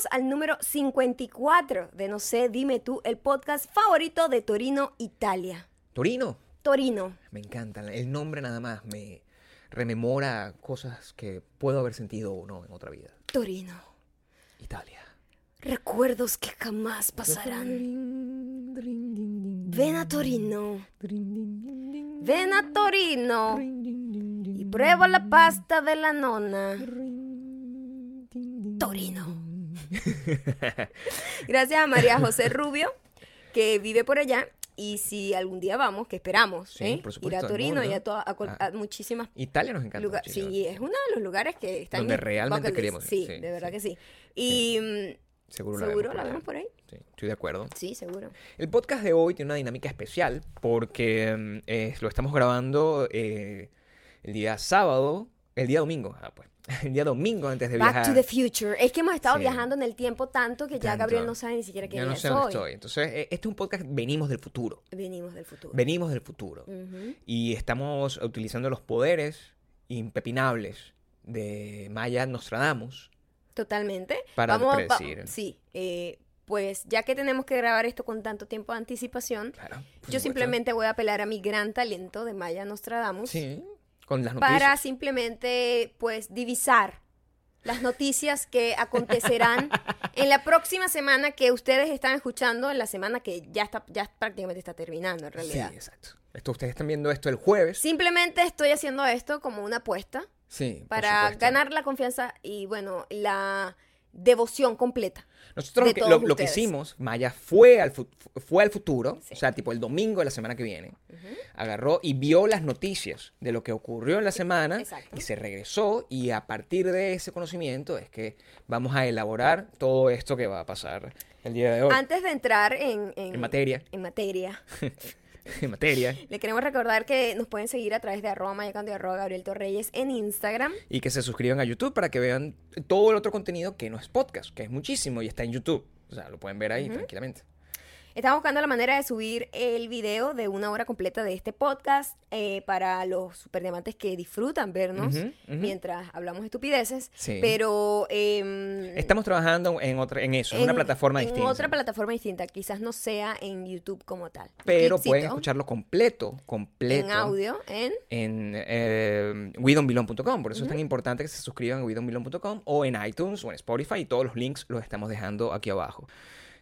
Bienvenidos al número 54 de No sé, dime tú, el podcast favorito de Torino, Italia. Torino. Torino. Me encanta. El nombre nada más me rememora cosas que puedo haber sentido o no en otra vida. Torino. Italia. Recuerdos que jamás pasarán. Ven a Torino. Ven a Torino. Y prueba la pasta de la nona. Torino. Gracias a María José Rubio, que vive por allá. Y si algún día vamos, que esperamos, Sí, ¿eh? por ir a Torino y a, toda- a Ah. a muchísimas Italia nos encanta. lugar-. Sí, es uno de los lugares que está en Donde realmente queríamos ir, Sí, sí, de verdad sí. que sí. Y mm, Seguro, la seguro vemos la por vemos por ahí. Sí, estoy de acuerdo. Sí, seguro. El podcast de hoy tiene una dinámica especial porque mm, eh, lo estamos grabando eh, el día sábado, el día domingo, ah, pues, el día domingo antes de Back viajar. to the future. Es que hemos estado Sí. viajando en el tiempo tanto que ya Tanto. Gabriel no sabe ni siquiera quién Ya no sé dónde hoy. estoy. Entonces, eh, este es un podcast, venimos del futuro. Venimos del futuro. Venimos del futuro. Ujú. Y estamos utilizando los poderes impepinables de Maya Nostradamus. Totalmente. Para Vamos, va- predecir. sí. eh, pues ya que tenemos que grabar esto con tanto tiempo de anticipación, Claro. yo supuesto. simplemente voy a apelar a mi gran talento de Maya Nostradamus Sí, con las noticias. para simplemente pues divisar las noticias que acontecerán en la próxima semana que ustedes están escuchando, en la semana que ya está ya prácticamente está terminando en Sí, realidad. exacto. Esto, ustedes están viendo esto el jueves. Simplemente estoy haciendo esto como una apuesta Sí, para ganar la confianza y bueno, la devoción completa. Nosotros lo lo, lo que hicimos, Maya fue al, fu- fue al futuro, Sí. o sea, tipo el domingo de la semana que viene, agarró y vio las noticias de lo que ocurrió en la semana exacto. y se regresó y a partir de ese conocimiento es que vamos a elaborar todo esto que va a pasar el día de hoy. Antes de entrar en, en, En materia. en materia, en materia. le queremos recordar que nos pueden seguir a través de arroba mayacando y arroba Gabriel Torreyes en Instagram. Y que se suscriban a YouTube para que vean todo el otro contenido que no es podcast, que es muchísimo y está en YouTube. O sea, lo pueden ver ahí tranquilamente. Estamos buscando la manera de subir el video de una hora completa de este podcast eh, para los superdiamantes que disfrutan vernos mientras hablamos estupideces. Sí. Pero em, Estamos trabajando en otra, en eso, en, una plataforma en distinta. otra plataforma distinta. Quizás no sea en YouTube como tal. pero pueden escucharlo completo, completo. en audio en En eh. Por eso es tan importante que se suscriban a widonbelong.com o en iTunes o en Spotify. Y todos los links los estamos dejando aquí abajo.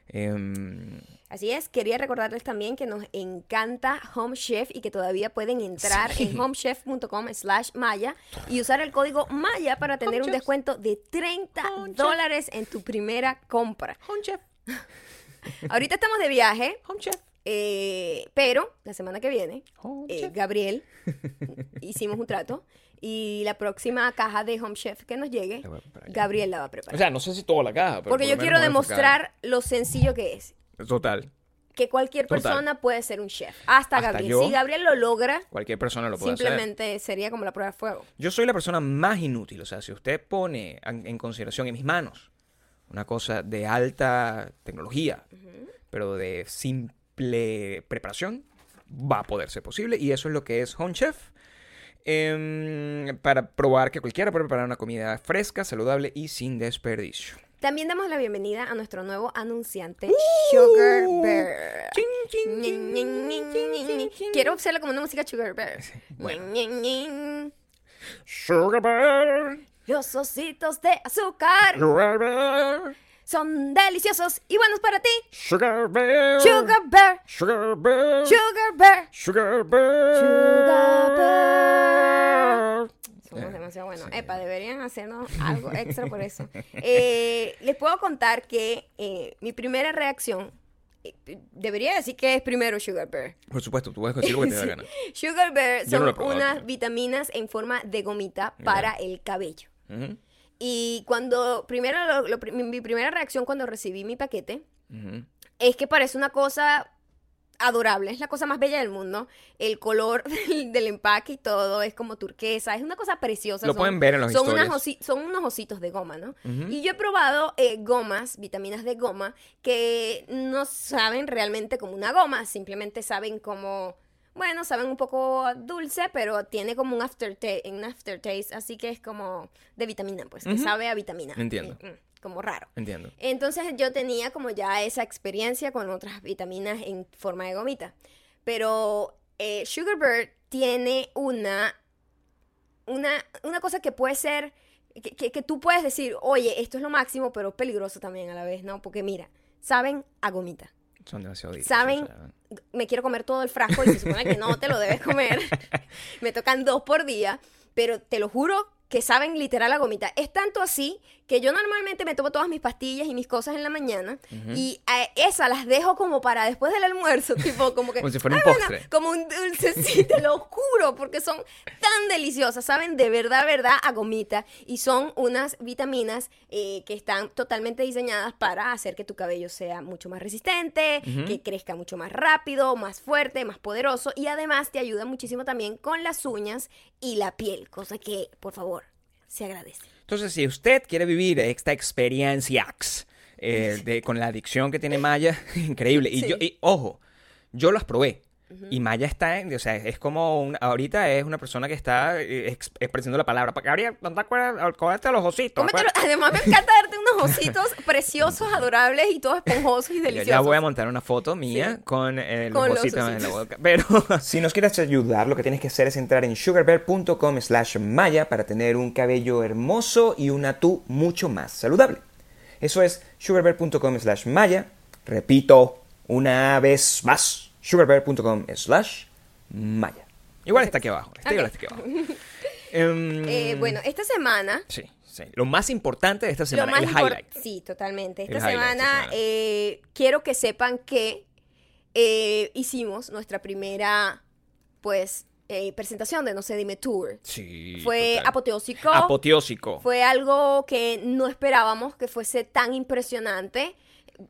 Em, Así es, quería recordarles también que nos encanta Home Chef y que todavía pueden entrar Sí. en homechef.com slash maya y usar el código maya para tener un descuento de 30 Home Chef. dólares en tu primera compra. Home Chef. Ahorita estamos de viaje, Home Chef. Eh, pero la semana que viene, Home eh. Gabriel, hicimos un trato y la próxima caja de Home Chef que nos llegue, La. Gabriel la va a preparar. O sea, no sé si toda la caja. pero Porque por yo quiero demostrar lo sencillo que es. Total. que cualquier Total. persona puede ser un chef. Hasta, Hasta Gabriel. yo. Si Gabriel lo logra, Cualquier persona lo puede hacer. simplemente sería como la prueba de fuego. Yo soy la persona más inútil. O sea, si usted pone en en consideración en mis manos una cosa de alta tecnología, pero de simple preparación, va a poder ser posible. Y eso es lo que es Home Chef. Em, para probar que cualquiera puede preparar una comida fresca, saludable y sin desperdicio. También damos la bienvenida a nuestro nuevo anunciante, Sugar Bear. Chin, chin, chin. Quiero hacerlo como una música Sugar Bear. Bueno. Sugar Bear, Los ositos de azúcar Sugar Bear, son deliciosos y buenos para ti. Sugar Bear, Sugar Bear, Sugar Bear, Sugar Bear. Sugar Bear. Sugar Bear. Somos Eh, demasiado buenos. sí. Epa, deberían hacernos algo extra por eso. Eh, les puedo contar que eh, mi primera reacción, eh, debería decir que es primero Sugar Bear. Por supuesto, tú puedes decir lo que te da gana. Sugar Bear Yo son no probado, unas pero- vitaminas en forma de gomita para el cabello. Ujú, Y cuando, primero, lo- mi, mi primera reacción cuando recibí mi paquete es que parece una cosa adorable, es la cosa más bella del mundo. El color del, del empaque y todo es como turquesa, es una cosa preciosa. Lo son- pueden ver en las son, unas son unos ositos de goma, ¿no? Y yo he probado eh, gomas, vitaminas de goma, que no saben realmente como una goma, simplemente saben como, bueno, saben un poco dulce, pero tiene como un aftertaste, un aftertaste así que es como de vitamina, pues, que Ujú. sabe a vitamina. Entiendo. Mm, mm. como raro. Entiendo. Entonces yo tenía como ya esa experiencia con otras vitaminas en forma de gomita. Pero eh, Sugarbird tiene una, una, una cosa que puede ser, que, que- que tú puedes decir, oye, esto es lo máximo, pero peligroso también a la vez, ¿no? Porque mira, saben a gomita. Son demasiado ¿saben? Me quiero comer todo el frasco y se supone que no te lo debes comer. me tocan dos por día, pero te lo juro que saben literal a gomita. Es tanto así que yo normalmente me tomo todas mis pastillas y mis cosas en la mañana y a esas las dejo como para después del almuerzo, tipo como que... Como si fuera un "Ay, bueno, postre". como un dulce, sí, te lo juro, porque son tan deliciosas, saben de verdad, verdad a gomita y son unas vitaminas eh, que están totalmente diseñadas para hacer que tu cabello sea mucho más resistente, que crezca mucho más rápido, más fuerte, más poderoso y además te ayuda muchísimo también con las uñas y la piel, cosa que, por favor, se agradece. Entonces, si usted quiere vivir esta experiencia eh, de, con la adicción que tiene Maya, increíble. Y, Sí. yo, y ojo, yo las probé. Y Maya está, en, o sea, es como, una- ahorita es una persona que está eh, ex- expresando la palabra. Gabriel, ¿no te acuerdas? Cómete los ositos. Cómetelo- además me encanta darte unos ositos preciosos, adorables y todos esponjosos y Yo deliciosos. ya voy a montar una foto mía Sí. con eh, Con los los ositos en la boca. Pero si nos quieres ayudar, lo que tienes que hacer es entrar en sugarbear.com slash maya para tener un cabello hermoso y una tú mucho más saludable. Eso es sugarbear.com slash maya. Repito, una vez más, sugarbear.com slash maya. Igual está aquí abajo. Está aquí abajo. Em, Eh, bueno, esta semana Sí, sí. Lo más importante de esta Lo semana, más el highlight. Sí, totalmente. Esta El highlight esta semana semana. eh, quiero que sepan que eh, hicimos nuestra primera, pues, eh, presentación de No sé, dime tour. Sí. Fue total. apoteósico. Apoteósico. Fue algo que no esperábamos que fuese tan impresionante.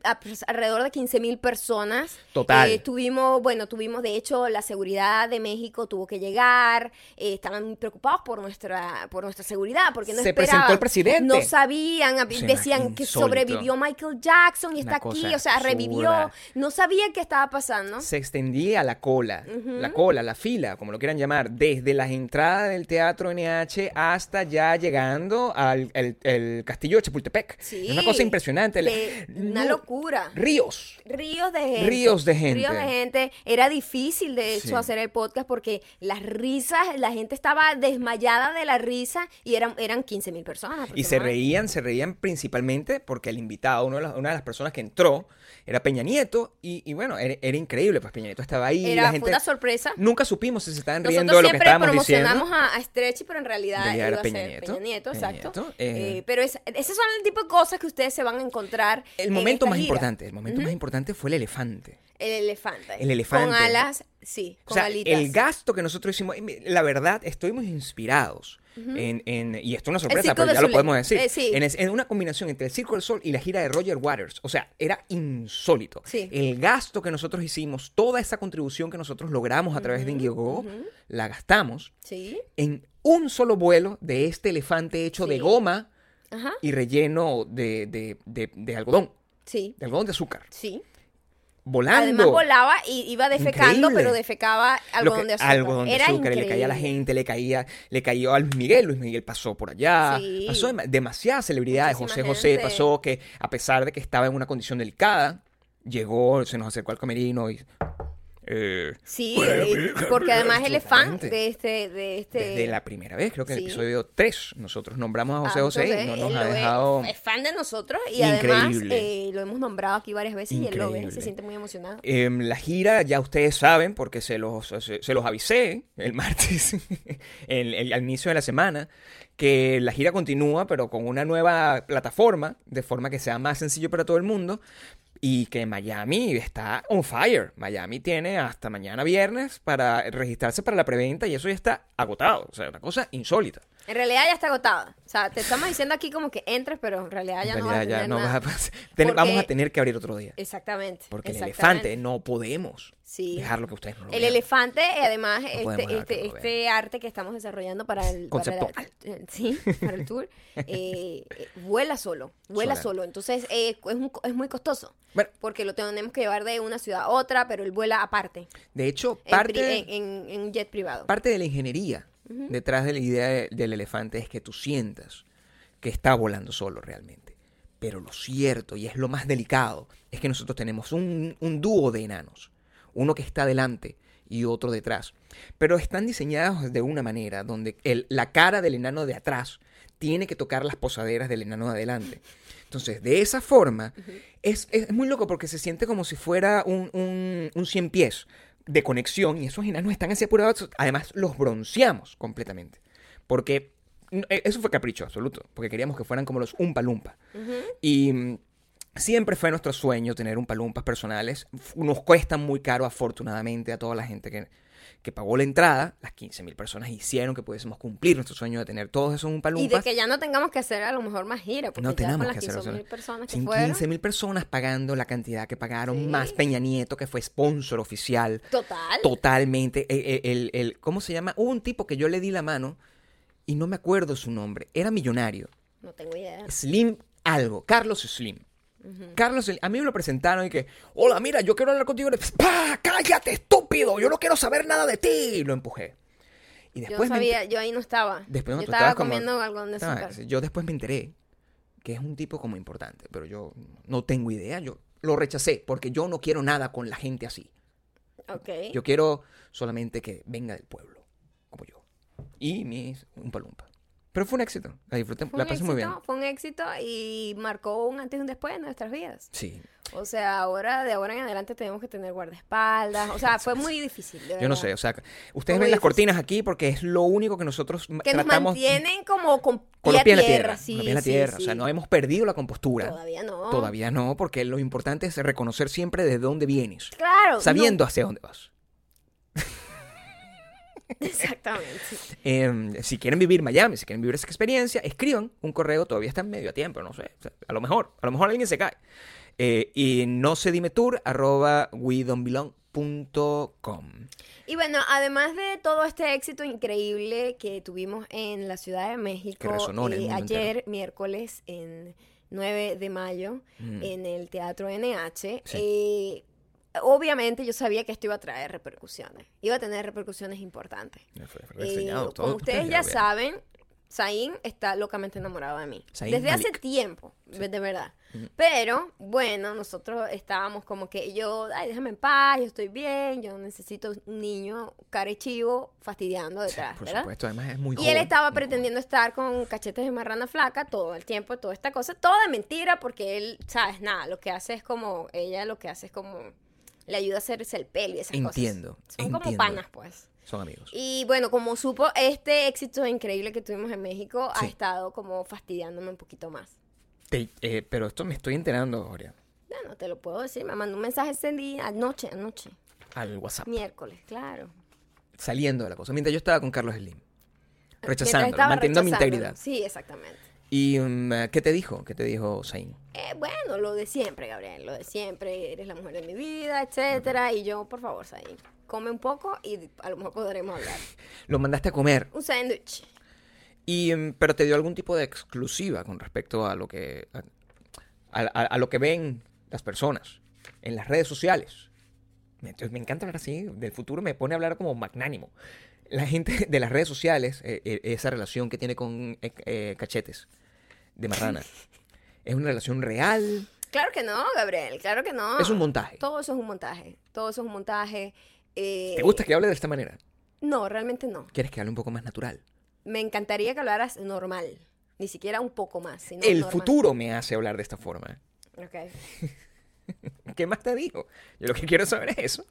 A- pues, alrededor de 15 mil personas. Total. Eh, tuvimos, bueno, tuvimos, de hecho, la seguridad de México tuvo que llegar. eh, estaban muy preocupados por nuestra, por nuestra seguridad, porque no Se esperaban. presentó el presidente. No sabían, decían que insólito. sobrevivió Michael Jackson y Una está aquí, o sea, revivió. absurda. No sabían qué estaba pasando. se extendía la cola, la cola, la fila, como lo quieran llamar, desde las entradas del Teatro NH hasta ya llegando al el- el castillo de Chapultepec. Sí. Es una cosa impresionante. De- una No- locura. Ríos. Ríos de gente. Ríos de gente. Ríos de gente. Era difícil, de hecho, Sí. hacer el podcast porque las risas, la gente estaba desmayada de la risa y eran, eran 15 mil personas. Y se reían, se reían principalmente porque el invitado, uno de las- una de las personas que entró, era Peña Nieto. Y, y bueno, era, era increíble, pues Peña Nieto estaba ahí. Era la fue gente, una sorpresa. Nunca supimos si se estaban riendo Nosotros de lo que siempre estábamos diciendo. promocionamos a, Stretchy, pero en realidad iba era a Peña ser Nieto. Peña Nieto, Peña exacto. Nieto, eh. Eh, pero es- esos son el tipo de cosas que ustedes se van a encontrar. El en momento más gira. importante, el momento más importante fue el elefante. El elefante. El elefante. Con alas, sí, O con sea, alitas. el gasto que nosotros hicimos, la verdad, estuvimos inspirados en, en- y esto es una sorpresa, pero ya lo podemos decir, Eh, sí. en, es- en una combinación entre el Circo del Sol y la gira de Roger Waters. O sea, era insólito. Sí. El gasto que nosotros hicimos, toda esa contribución que nosotros logramos a través de Indiegogo, la gastamos Sí. en un solo vuelo de este elefante hecho de goma Ajá. y relleno de, de- de- de algodón, Sí. de algodón de azúcar. Sí. Volando. Además volaba y iba defecando, Increíble. pero defecaba algodón de azúcar. algodón de Era azúcar, y le caía a la gente, le caía, le cayó a Luis Miguel, Luis Miguel pasó por allá, Sí. pasó dem- demasiadas celebridades, Muchísima José José gente. pasó que a pesar de que estaba en una condición delicada, llegó, se nos acercó al camerino y eh, Sí, eh, porque además él es fan de este, de este. desde la primera vez, creo que en el sí. episodio 3, nosotros nombramos a José Ah, José y no nos ha dejado... Es, fan de nosotros y además eh, lo hemos nombrado aquí varias veces y él lo ve, se siente muy emocionado. Em, la gira, ya ustedes saben, porque se los, se, se los avisé el martes, el- el- al inicio de la semana, que la gira continúa, pero con una nueva plataforma, de forma que sea más sencillo para todo el mundo, y que Miami está on fire. Miami tiene hasta mañana viernes para registrarse para la preventa y eso ya está agotado. O sea, una cosa insólita. En realidad ya está agotada. O sea, te estamos diciendo aquí como que entres, pero en realidad ya en no vas a ya no nada. vas a pas- ten- Vamos a Porque- tener que abrir otro día. Exactamente. Porque el elefante no podemos Sí. dejarlo que ustedes no lo El vean. elefante, y además, este, este, este arte que estamos desarrollando para el, para la- Conceptual. eh, sí, para el tour, eh, eh, vuela solo, vuela Sola. solo. Entonces eh, es, un- es muy costoso. Bueno. Porque lo tenemos que llevar de una ciudad a otra, pero él vuela aparte, De hecho, parte... pri- en, en- en un jet privado. Parte de la ingeniería detrás de la idea de- del elefante es que tú sientas que está volando solo realmente. Pero lo cierto, y es lo más delicado, es que nosotros tenemos un, un dúo de enanos. Uno que está delante y otro detrás. Pero están diseñados de una manera donde el- la cara del enano de atrás tiene que tocar las posaderas del enano de adelante. Entonces, de esa forma, es, es muy loco porque se siente como si fuera un, un, un cien pies de conexión y esos enanos están así apurados. Además, los bronceamos completamente. Porque n- eh, eso fue capricho absoluto, porque queríamos que fueran como los Umpa Lumpa. Y mm, siempre fue nuestro sueño tener un palumpas personales. Nos cuestan muy caro, afortunadamente, a toda la gente que, que pagó la entrada. Las 15 mil personas hicieron que pudiésemos cumplir nuestro sueño de tener todos esos Y de que ya no tengamos que hacer a lo mejor más gira, porque No ya tenemos con las que hacer 15 mil eso. personas que Sin fueron. 15 mil personas pagando la cantidad que pagaron, Sí. más Peña Nieto, que fue sponsor oficial. Total. Totalmente. El, el- el- ¿Cómo se llama? Hubo un tipo que yo le di la mano y no me acuerdo su nombre. Era millonario. No tengo idea. Slim algo. Carlos Slim. Carlos, a mí me lo presentaron y que, hola, mira, yo quiero hablar contigo. ¡Pah! ¡Cállate, estúpido! Yo no quiero saber nada de ti. Y lo empujé. Y Yo después me sabía, yo ahí no estaba. Después no, yo estaba como- comiendo algodón de azúcar. yo después me enteré que es un tipo como importante, pero yo no tengo idea. Yo lo rechacé porque yo no quiero nada con la gente así. Ok. Yo quiero solamente que venga del pueblo, como yo. Y mis un palumpa. Pero fue un éxito. La disfruté, la pasé éxito, muy bien. fue un éxito y marcó un antes y un después en nuestras vidas. Sí. O sea, ahora, de ahora en adelante tenemos que tener guardaespaldas. O sea, fue muy difícil. de Yo no sé, o sea, ustedes Muy ven las cortinas aquí porque es lo único que nosotros ma- Que nos tratamos mantienen como con, con pie la tierra. sí, con la sí, tierra. O sí. sea, no hemos perdido la compostura. Todavía no. Todavía no, porque lo importante es reconocer siempre de dónde vienes, Claro. sabiendo hacia dónde vas. Exactamente. Eh, si quieren vivir Miami, si quieren vivir esa experiencia, escriban un correo, todavía está en medio a tiempo, no sé. O sea, a lo mejor, a lo mejor alguien se cae. Eh, y no se dime tour, arroba. Y bueno, además de todo este éxito increíble que tuvimos en la Ciudad de México eh, ayer, entero. miércoles, en 9 de mayo, Mm. en el Teatro NH, Sí. eh, obviamente yo sabía que esto iba a traer repercusiones, iba a tener repercusiones importantes. Todo. como ustedes ya saben, Zayn está locamente enamorado de mí. Zayn Desde hace tiempo, de verdad. Pero, bueno, nosotros estábamos como que yo, ay, déjame en paz, yo estoy bien, yo necesito un niño carechivo fastidiando Sí, detrás, por ¿verdad? supuesto, además es muy Y joven. él estaba pretendiendo estar con cachetes de marrana flaca todo el tiempo, toda esta cosa, toda mentira, porque él, ¿sabes? Nada, lo que hace es como, ella lo que hace es como, le ayuda a hacerse el pelo y esas Entiendo, cosas. Son como panas, pues. Son amigos. Y bueno, como supo, este éxito increíble que tuvimos en México ha estado como fastidiándome un poquito más. Te- eh, pero esto me estoy enterando, Gloria, Bueno, te lo puedo decir, me mandó un mensaje ese día, anoche, anoche, al WhatsApp, miércoles, claro. saliendo de la cosa. Mientras yo estaba con Carlos Slim, rechazándolo, estaba manteniendo mi integridad. Sí, exactamente. ¿Y mm, qué te dijo? ¿Qué te dijo Zayn? Eh, bueno, lo de siempre, Gabriel, lo de siempre, eres la mujer de mi vida, etcétera, y yo, por favor, Zayn, come un poco y a lo mejor podremos hablar. Lo mandaste a comer. Un sándwich. Y, mm, pero te dio algún tipo de exclusiva con respecto a lo que a, a- a- a lo que ven las personas en las redes sociales. Me, entonces, me encanta hablar así. Del futuro me pone a hablar como magnánimo. La gente de las redes sociales, eh, eh, esa relación que tiene con eh, cachetes de marrana, es una relación real. Claro que no, Gabriel, claro que no. Es un montaje. Todo eso es un montaje, todo eso es un montaje. eh, ¿Te gusta que hable de esta manera? No, realmente no. ¿Quieres que hable un poco más natural? Me encantaría que hablaras normal, ni siquiera un poco más, sino El normal. futuro me hace hablar de esta forma. Ok. ¿Qué más te dijo? Yo lo que quiero saber es eso.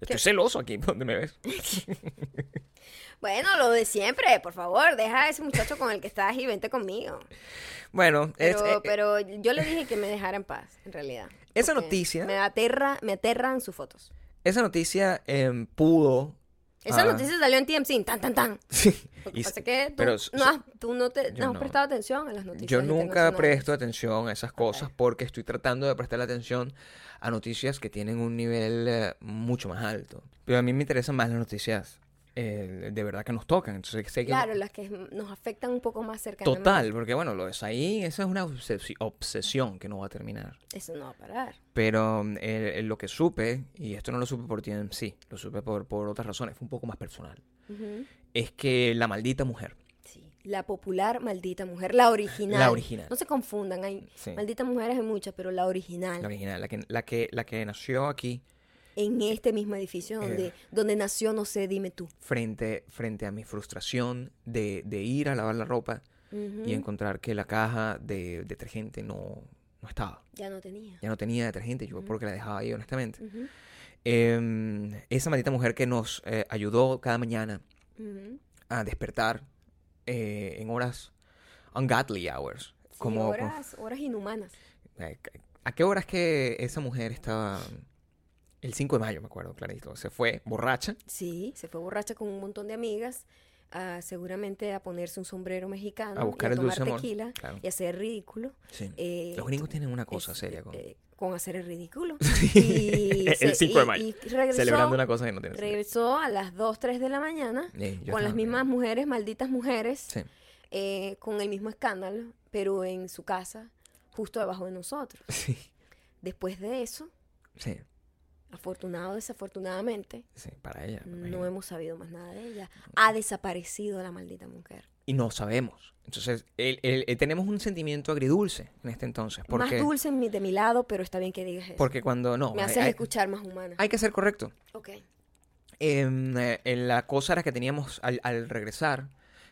Estoy ¿Qué? celoso aquí donde me ves. Bueno, lo de siempre, por favor, deja a ese muchacho con el que estás y vente conmigo. Bueno, Pero, eh, eh, pero yo le dije que me dejara en paz, en realidad. Esa noticia- Me aterra, me aterran sus fotos. esa noticia em, pudo. Esa ah, noticia salió en TMC, tan, tan, tan. Sí. Y- pasa que tú, pero no, has, tú no, te, no has no. prestado atención a las noticias. Yo nunca presto atención a esas cosas porque estoy tratando de prestar atención a noticias que tienen un nivel eh, mucho más alto. Pero a mí me interesan más las noticias eh, de verdad que nos tocan. Entonces sé que Claro, las que nos afectan un poco más cercanamente. Total, porque bueno, lo es ahí, esa es una obsesi- obsesión que no va a terminar. Eso no va a parar. Pero eh, lo que supe, y esto no lo supe por TMC, lo supe por, por otras razones, fue un poco más personal, Ujú. es que la maldita mujer, Sí. La popular maldita mujer, la original. La original. No se confundan, hay Sí. malditas mujeres hay muchas, pero la original. La original, la que, la que, la que nació aquí En este mismo edificio donde, Eh. donde nació, no sé, dime tú. frente, frente a mi frustración de, de ir a lavar la ropa Ujú. y encontrar que la caja de detergente no, no estaba. Ya no tenía. Ya no tenía detergente, yo porque la dejaba ahí, honestamente. Ujú, Em, esa maldita mujer que nos eh, ayudó cada mañana a despertar eh, en horas ungodly hours. Sí, Como, horas, horas inhumanas. eh, ¿A qué horas que esa mujer estaba? El 5 de mayo, me acuerdo, clarito. Se fue borracha. Sí, se fue borracha con un montón de amigas, a, seguramente a ponerse un sombrero mexicano, A buscar y a el dulce tomar amor, tequila claro. y hacer ridículo. Sí. Eh, Los gringos tienen una cosa es- seria con... eh, con hacer el ridículo. Sí. El se- 5 de y- mayo. y regresó, Celebrando una cosa que no tiene sentido. regresó a las 2, 3 de la mañana Eh, yo con las mismas mujeres, malditas mujeres, Sí. eh, con el mismo escándalo, pero en su casa, justo debajo de nosotros. Sí. Después de eso, Sí. Afortunado o desafortunadamente, Sí, para ella. no hemos sabido más nada de ella. Ha desaparecido la maldita mujer. Y no sabemos. Entonces, el- el- el- tenemos un sentimiento agridulce en este entonces. Porque, Más dulce en mi- de mi lado, pero está bien que digas eso. porque cuando no, Me haces hay- escuchar más humana. hay que ser correcto. Ok. Em, eh, en la cosa era que teníamos al, al regresar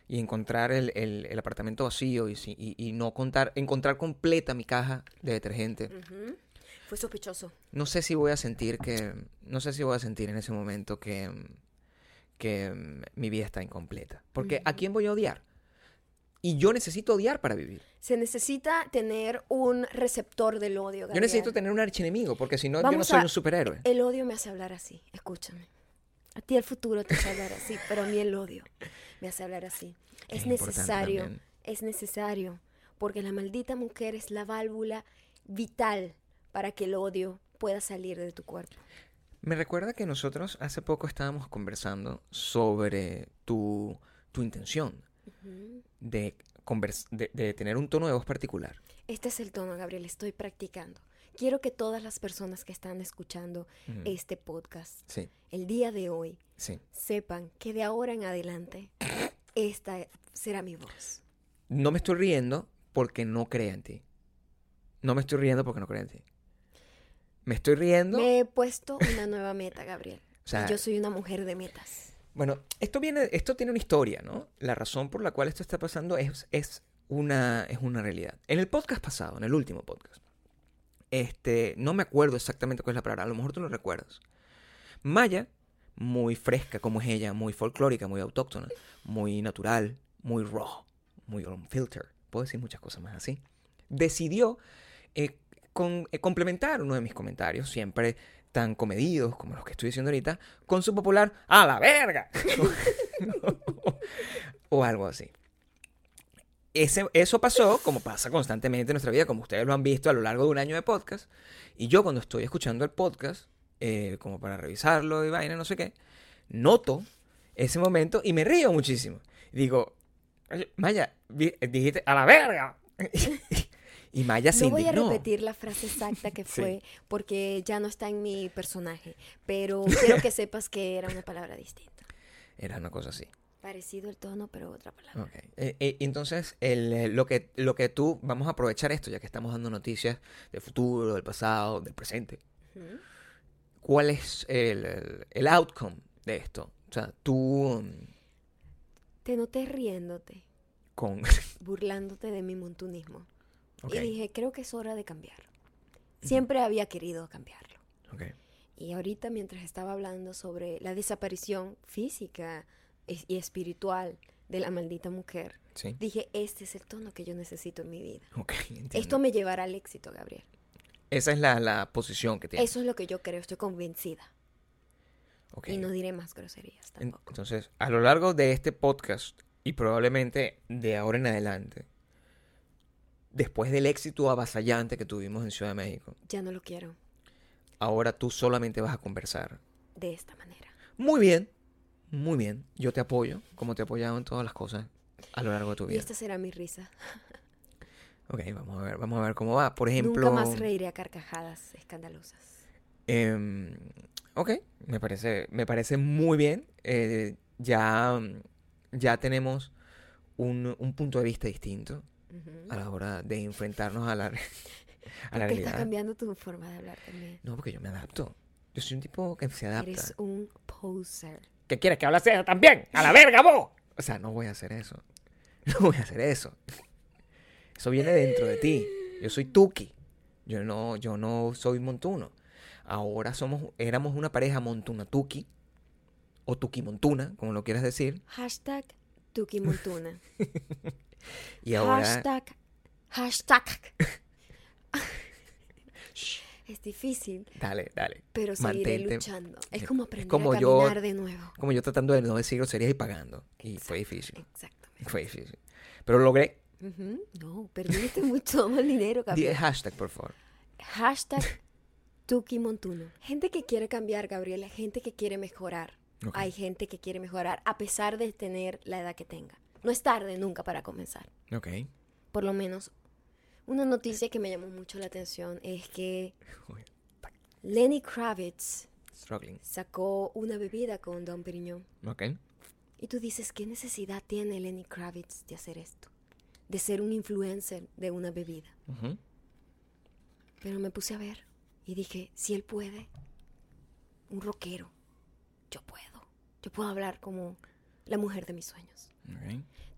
y encontrar el, el- el apartamento vacío y, si- y- y no contar, encontrar completa mi caja de detergente. Ujú. Fue sospechoso. No sé si voy a sentir que, no sé si voy a sentir en ese momento que, que mi vida está incompleta. Porque ¿a quién voy a odiar? Y yo necesito odiar para vivir. Se necesita tener un receptor del odio. Yo Gabriel. necesito tener un archienemigo, porque si no, yo no soy a- un superhéroe. El odio me hace hablar así. Escúchame. A ti el futuro te hace hablar así, pero a mí el odio me hace hablar así. Es, necesario, es necesario, porque la maldita mujer es la válvula vital para que el odio pueda salir de tu cuerpo. Me recuerda que nosotros hace poco estábamos conversando sobre tu, tu intención de, convers- de, de tener un tono de voz particular. Este es el tono, Gabriel, estoy practicando. Quiero que todas las personas que están escuchando este podcast Sí, el día de hoy sí. sepan que de ahora en adelante esta será mi voz. No me estoy riendo porque no crea en ti. No me estoy riendo porque no crea en ti. Me estoy riendo. Me he puesto una nueva meta, Gabriel. O sea, yo soy una mujer de metas. Bueno, esto viene, esto tiene una historia, ¿no? La razón por la cual esto está pasando es, es una, es una realidad. En el podcast pasado, en el último podcast, este, no me acuerdo exactamente cuál es la palabra, a lo mejor tú lo recuerdas. Maya, muy fresca como es ella, muy folclórica, muy autóctona, muy natural, muy raw, muy unfiltered, puedo decir muchas cosas más así, decidió eh, con- eh, complementar uno de mis comentarios, siempre tan comedidos como los que estoy diciendo ahorita, con su popular ¡A la verga! o algo así. Ese- eso pasó como pasa constantemente en nuestra vida, como ustedes lo han visto a lo largo de un año de podcast. Y yo cuando estoy escuchando el podcast, eh, como para revisarlo y vaina, no sé qué, noto ese momento y me río muchísimo. Digo, "Oye, Maya, dijiste a la verga. y Maya se No voy a repetir la frase exacta que Sí. fue porque ya no está en mi personaje, pero quiero que sepas que era una palabra distinta. Era una cosa así. Parecido el tono, pero otra palabra. Eh, eh, entonces, el, eh, lo, que, lo que tú, vamos a aprovechar esto, ya que estamos dando noticias del futuro, del pasado, del presente. ¿Cuál es el, el, el outcome de esto? O sea, tú mm, Te noté riéndote, con... burlándote de mi montunismo. Ok, Y dije, creo que es hora de cambiarlo. Siempre había querido cambiarlo. ok. Y ahorita mientras estaba hablando sobre la desaparición física y espiritual de la maldita mujer, Sí. dije, este es el tono que yo necesito en mi vida. Ok, entiendo. Esto me llevará al éxito, Gabriel. Esa es la, la posición que tienes. Eso es lo que yo creo, estoy convencida. Ok. Y no diré más groserías tampoco. Entonces, a lo largo de este podcast y probablemente de ahora en adelante, después del éxito avasallante que tuvimos en Ciudad de México, Ya no lo quiero ahora tú solamente vas a conversar. de esta manera. Muy bien, muy bien. Yo te apoyo, como te he apoyado en todas las cosas a lo largo de tu Y vida. esta será mi risa. Ok, vamos a ver, vamos a ver cómo va. Por ejemplo, Nunca más reiré a carcajadas escandalosas. em, ok, me parece, me parece muy bien. Eh, ya, ya tenemos un, un punto de vista distinto A la hora de enfrentarnos a la, a la ¿Por qué está cambiando tu forma de hablar también? No, porque yo me adapto. Yo soy un tipo que se adapta. Eres un poser. ¿Qué quieres que hable así también? ¡A la verga, vos! O sea, no voy a hacer eso. No voy a hacer eso. Eso viene dentro de ti. Yo soy Tuki. Yo no, yo no soy Montuno. Ahora somos, éramos una pareja Montuna-Tuki. O Tuki-Montuna, como lo quieras decir. Hashtag Tuki Montuna. Y ahora... Hashtag. Hashtag. es difícil, Dale, dale. pero seguiré Mantente- luchando. Es como es aprender como a yo- caminar de nuevo. Como yo tratando de no decir groserías y pagando. Y fue difícil. Exactamente. Fue difícil. Pero lo logré. No, perdiste mucho más dinero, Di Gabriel. el hashtag, por favor. Hashtag Tuki Montuno. Gente que quiere cambiar, Gabriela. Gente que quiere mejorar. Hay gente que quiere mejorar a pesar de tener la edad que tenga. No es tarde nunca para comenzar. Ok. Por lo menos, una noticia que me llamó mucho la atención es que Lenny Kravitz Struggling. sacó una bebida con Don Periñón. Ok. Y tú dices, ¿qué necesidad tiene Lenny Kravitz de hacer esto? De ser un influencer de una bebida. Pero me puse a ver y dije, si él puede, un rockero, yo puedo. Yo puedo hablar como la mujer de mis sueños.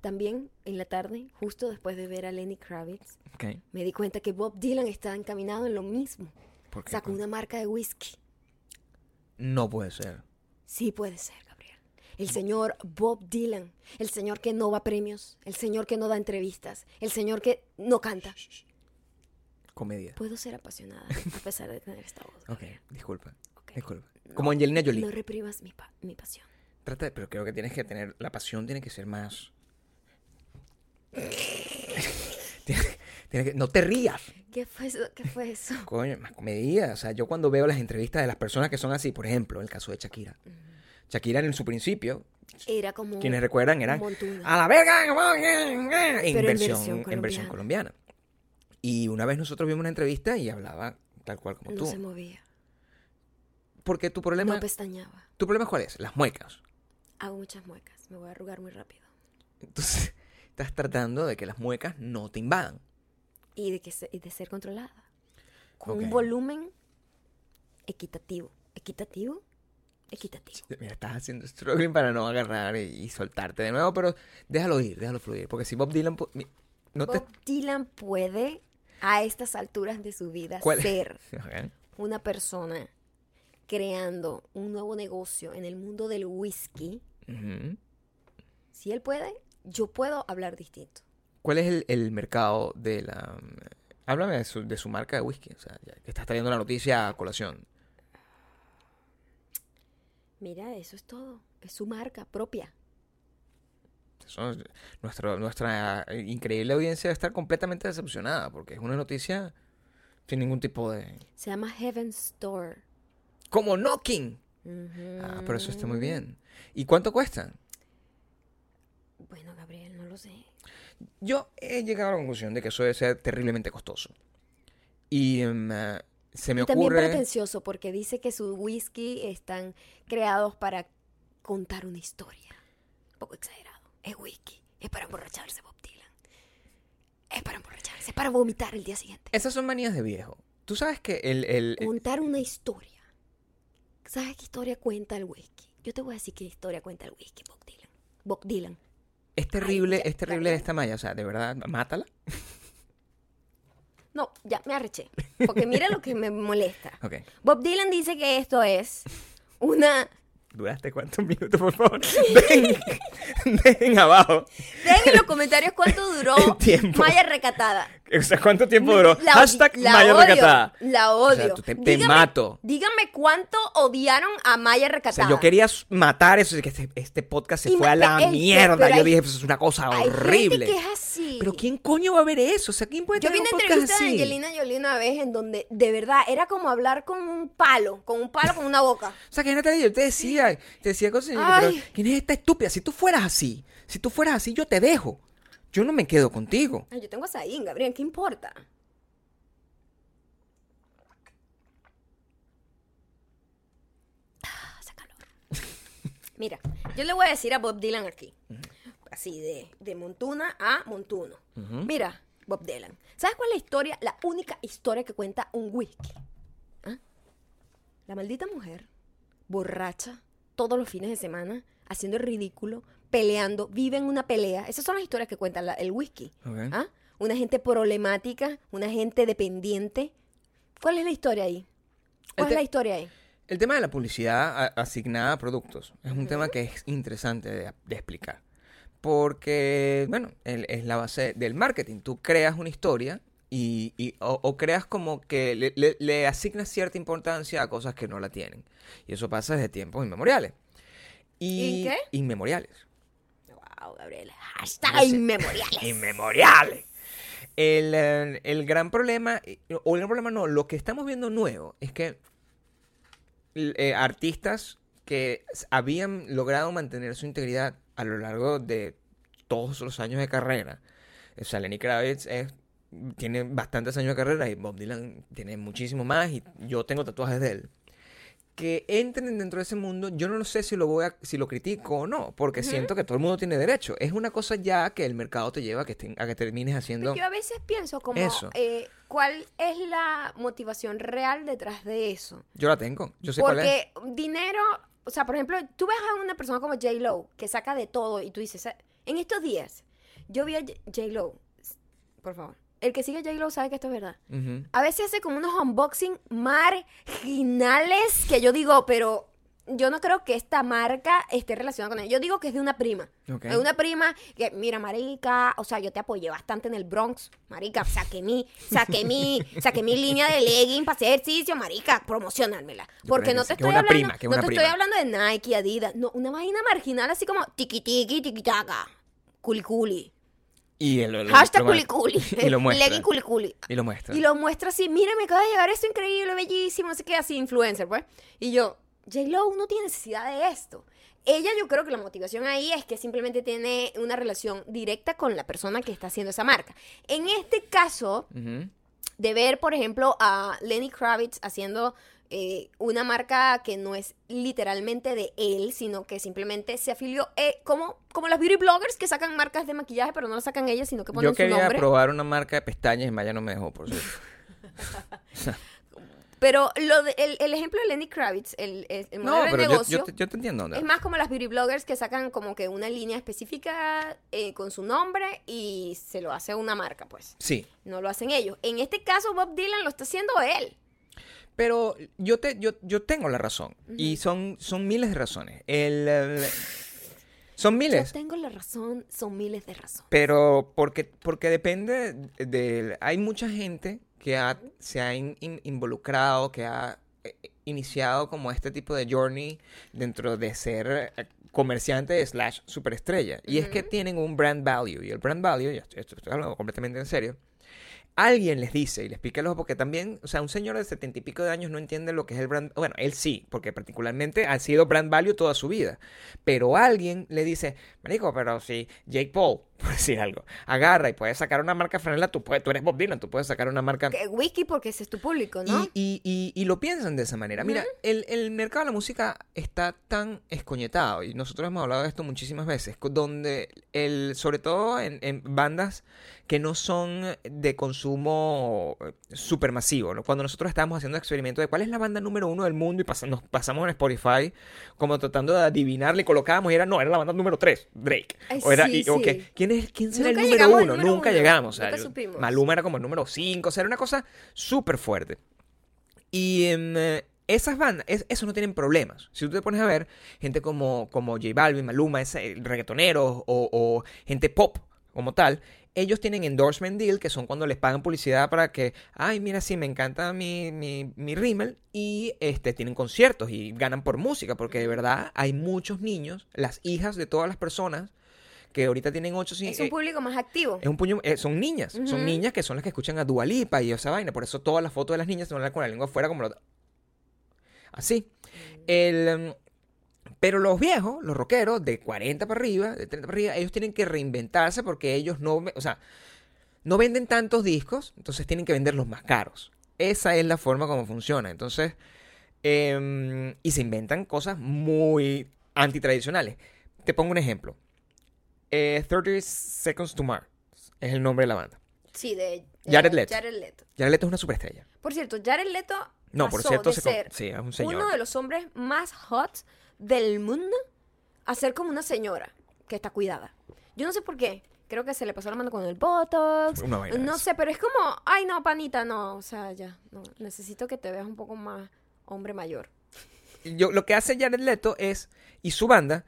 También en la tarde, justo después de ver a Lenny Kravitz, me di cuenta que Bob Dylan está encaminado en lo mismo. ¿Por qué? Sacó una marca de whisky. No puede ser. Sí puede ser, Gabriel. El señor Bob Dylan, el señor que no va a premios, el señor que no da entrevistas, el señor que no canta. Comedia. Puedo ser apasionada a pesar de tener esta voz. Ok, disculpa. Ok. Disculpa. Como Angelina Jolie. No reprimas mi, pa- mi pasión. Trata de- pero creo que tienes que tener. La pasión tiene que ser más. que, no te rías. ¿Qué fue eso? ¿Qué fue eso? Coño, más comedia. O sea, yo cuando veo las entrevistas de las personas que son así, por ejemplo, el caso de Shakira. Shakira en su principio, Era como. quienes recuerdan eran a la verga en en versión, versión en versión colombiana. Y una vez nosotros vimos una entrevista y hablaba tal cual como No tú. se movía. Porque tu problema, No pestañaba. tu problema cuál es? Las muecas. Hago muchas muecas. Me voy a arrugar muy rápido. Entonces, estás tratando de que las muecas no te invadan. Y de, que se- y de ser controlada. Con un volumen equitativo. ¿Equitativo? Equitativo. Mira, estás haciendo struggling para no agarrar y, y soltarte de nuevo, pero déjalo ir, déjalo fluir. Porque si Bob Dylan... No te... Bob Dylan puede, a estas alturas de su vida, ¿Cuál? ser una persona creando un nuevo negocio en el mundo del whisky. Si él puede, yo puedo hablar distinto. ¿Cuál es el, el mercado de la... Háblame de su, de su marca de whisky. O sea, que estás trayendo la noticia a colación. Mira, eso es todo. Es su marca propia. Eso- nuestro, nuestra increíble audiencia debe estar completamente decepcionada porque es una noticia sin ningún tipo de... Se llama Heaven Store. ¡Como Knocking! Ujú. Ah, pero eso está muy bien. ¿Y cuánto cuesta? Bueno, Gabriel, no lo sé. Yo he llegado a la conclusión de que eso debe ser terriblemente costoso. Y eh, se me Y también ocurre... pretencioso porque dice que sus whisky están creados para contar una historia. Un poco exagerado. Es whisky. Es para emborracharse, Bob Dylan. Es para emborracharse. Es para vomitar el día siguiente. Esas son manías de viejo. Tú sabes que el... el- el- Contar una historia. ¿Sabes qué historia cuenta el whisky? Yo te voy a decir qué historia cuenta el whisky, Bob Dylan. Bob Dylan. es terrible, ya, es terrible ya. esta malla. O sea, de verdad, mátala. No, ya me arreché. Porque mira lo que me molesta. Ok. Bob Dylan dice que esto es una... ¿Duraste cuántos minutos, por favor? Ven, ven abajo. Dejen en los comentarios cuánto duró. Maya Recatada. O sea, ¿cuánto tiempo duró? La, Hashtag la Maya odio, Recatada. La O odio. sea, tú te- mato. Díganme cuánto odiaron a Maya O Recatada. sea, yo quería matar eso, que este, este podcast se Y fue a la mierda. Yo hay- dije, pues es una cosa Hay horrible. gente que es así. Pero ¿quién coño va a ver eso? O sea, ¿quién puede Yo vi tener una un podcast entrevista de? Angelina Jolie una vez en donde de verdad era como hablar con un palo, con un palo con una boca. O sea, que Natalia, yo te decía, te decía cosas pero. ¿quién es esta estúpida? Si tú fueras así, si tú fueras así, yo te dejo. Yo no me quedo contigo. Ay, yo tengo a Zayn, Gabriel, ¿qué importa? Ah, hace calor. Mira, yo le voy a decir a Bob Dylan aquí. así de, de Montuna a Montuno. Ujú. Mira, Bob Dylan. ¿Sabes cuál es la historia, la única historia que cuenta un whisky? ¿Ah? La maldita mujer, borracha, todos los fines de semana, haciendo el ridículo, peleando, vive en una pelea. Esas son las historias que cuenta la- el whisky. ¿Ah? Una gente problemática, una gente dependiente. ¿Cuál es la historia ahí? ¿Cuál es la historia ahí? El tema de la publicidad asignada a productos es un tema que es interesante de, de explicar. Porque, bueno, el- es la base del marketing. Tú creas una historia y, y- o, o creas como que le, le- le asignas cierta importancia a cosas que no la tienen. Y eso pasa desde tiempos inmemoriales. ¿Y qué? Inmemoriales. Wow, Gabriela. Hashtag No sé. inmemoriales. Inmemoriales. El, eh, el gran problema, o el gran problema no, lo que estamos viendo nuevo es que eh, artistas que habían logrado mantener su integridad a lo largo de todos los años de carrera. O sea, Lenny Kravitz es- tiene bastantes años de carrera y Bob Dylan tiene muchísimo más y yo tengo tatuajes de él. Que entren dentro de ese mundo, yo no lo sé si lo voy a, si lo critico o no, porque siento que todo el mundo tiene derecho. Es una cosa ya que el mercado te lleva a que, te- a que termines haciendo. Yo a veces pienso como, Eso. eh, ¿cuál es la motivación real detrás de eso? Yo la tengo, yo sé cuál es. Porque dinero, o sea, por ejemplo, tú ves a una persona como J. Lo que saca de todo y tú dices, "Ah, en estos días, yo vi a J. Lo, por favor, el que sigue a J. Lo sabe que esto es verdad. A veces hace como unos unboxing marginales que yo digo, pero yo no creo que esta marca esté relacionada con ella. Yo digo que es de una prima. Ok. Es una prima que, mira, marica, o sea, yo te apoyé bastante en el Bronx, marica, saqué mi, saqué mi, saqué mi línea de legging para hacer ejercicio, marica, promocionármela. Porque no te estoy hablando, prima, no te prima. estoy hablando de Nike, Adidas, no, una vaina marginal así como tiki tiki, tiki taka, culi culi. Y el, el- Hashtag lo- culi culi. Y lo muestra. Legging culi culi. Y lo muestra. Y lo muestra así, mira, me acaba de llegar esto increíble, bellísimo, no sé qué, así, influencer, pues. Y yo, J-Lo no tiene necesidad de esto. Ella yo creo que la motivación ahí es que simplemente tiene una relación directa con la persona que está haciendo esa marca. En este caso, de ver, por ejemplo, a Lenny Kravitz haciendo eh, una marca que no es literalmente de él, sino que simplemente se afilió, eh, como, como las beauty bloggers que sacan marcas de maquillaje, pero no lo sacan ellas, sino que ponen Yo su quería nombre. probar una marca de pestañas y Maya no me dejó, por cierto. Pero lo de- el, el ejemplo de Lenny Kravitz, el, el- el modelo No, de pero yo, negocio, yo, te, yo te entiendo. Onda. es más como las beauty bloggers que sacan como que una línea específica eh, con su nombre y se lo hace una marca, pues. Sí, No lo hacen ellos. En este caso, Bob Dylan lo está haciendo él. Pero yo, te, yo, yo tengo la razón. Y son, son miles de razones. El, el- son miles. Yo tengo la razón, son miles de razones. Pero porque, porque depende de, Hay mucha gente que ha- se ha in- in- involucrado, que ha eh, iniciado como este tipo de journey dentro de ser eh, comerciante slash superestrella. Y es que tienen un brand value. Y el brand value, y esto, esto estoy hablando completamente en serio, alguien les dice y les pica el ojo porque también, o sea, un señor de setenta y pico de años no entiende lo que es el brand, bueno, él sí, porque particularmente ha sido brand value toda su vida, pero alguien le dice, marico, pero si Jake Paul, por decir algo, agarra y puede sacar una marca franela, tú, puedes, tú eres Bob Dylan, tú puedes sacar una marca... Whisky porque ese es tu público, ¿no? Y, y- y- y lo piensan de esa manera. Mira, el, el mercado de la música está tan escoñetado, y nosotros hemos hablado de esto muchísimas veces, donde, el, sobre todo en, en bandas que no son de consumo eh, supermasivo, ¿no? cuando nosotros estábamos haciendo el experimento de cuál es la banda número uno del mundo y pas- nos pasamos en Spotify como tratando de adivinarle, colocábamos y era, no, era la banda número tres, Drake. Ay, o era, sí, y- sí. ¿Quién, es, ¿quién será Nunca el número uno? número Nunca uno. llegamos. o sea, Nunca yo- supimos. Maluma era como el número cinco, o sea, era una cosa súper fuerte. Y em, eh, esas bandas, es- eso no tienen problemas. Si tú te pones a ver, gente como, como J Balvin, Maluma, ese, reggaetoneros o, o gente pop como tal, ellos tienen endorsement deal, que son cuando les pagan publicidad para que, ay, mira, sí, me encanta mi, mi, mi rímel, y este, tienen conciertos y ganan por música, porque de verdad hay muchos niños, las hijas de todas las personas, que ahorita tienen 8 es un público más activo. es un puño, eh, son niñas, son niñas que son las que escuchan a Dualipa y esa vaina. Por eso todas las fotos de las niñas se van a ver con la lengua afuera como lo... Así. El, em, pero los viejos, los rockeros, de 40 para arriba, de 30 para arriba, ellos tienen que reinventarse porque ellos no, o sea, no venden tantos discos, entonces tienen que venderlos más caros. Esa es la forma como funciona. Entonces, em, y se inventan cosas muy antitradicionales. Te pongo un ejemplo. Eh, 30 Seconds to Mars es el nombre de la banda. Sí, de eh, Jared Leto. Jared Leto. Jared Leto es una superestrella. Por cierto, Jared Leto No, por cierto, de se con- ser sí, es un señor. uno de los hombres más hot del mundo a ser como una señora que está cuidada. Yo no sé por qué. Creo que se le pasó la mano con el botox. Una vaina No sé, pero es como, ay no, panita, no, o sea, ya, no, necesito que te veas un poco más hombre mayor. Yo, lo que hace Jared Leto es, y su banda,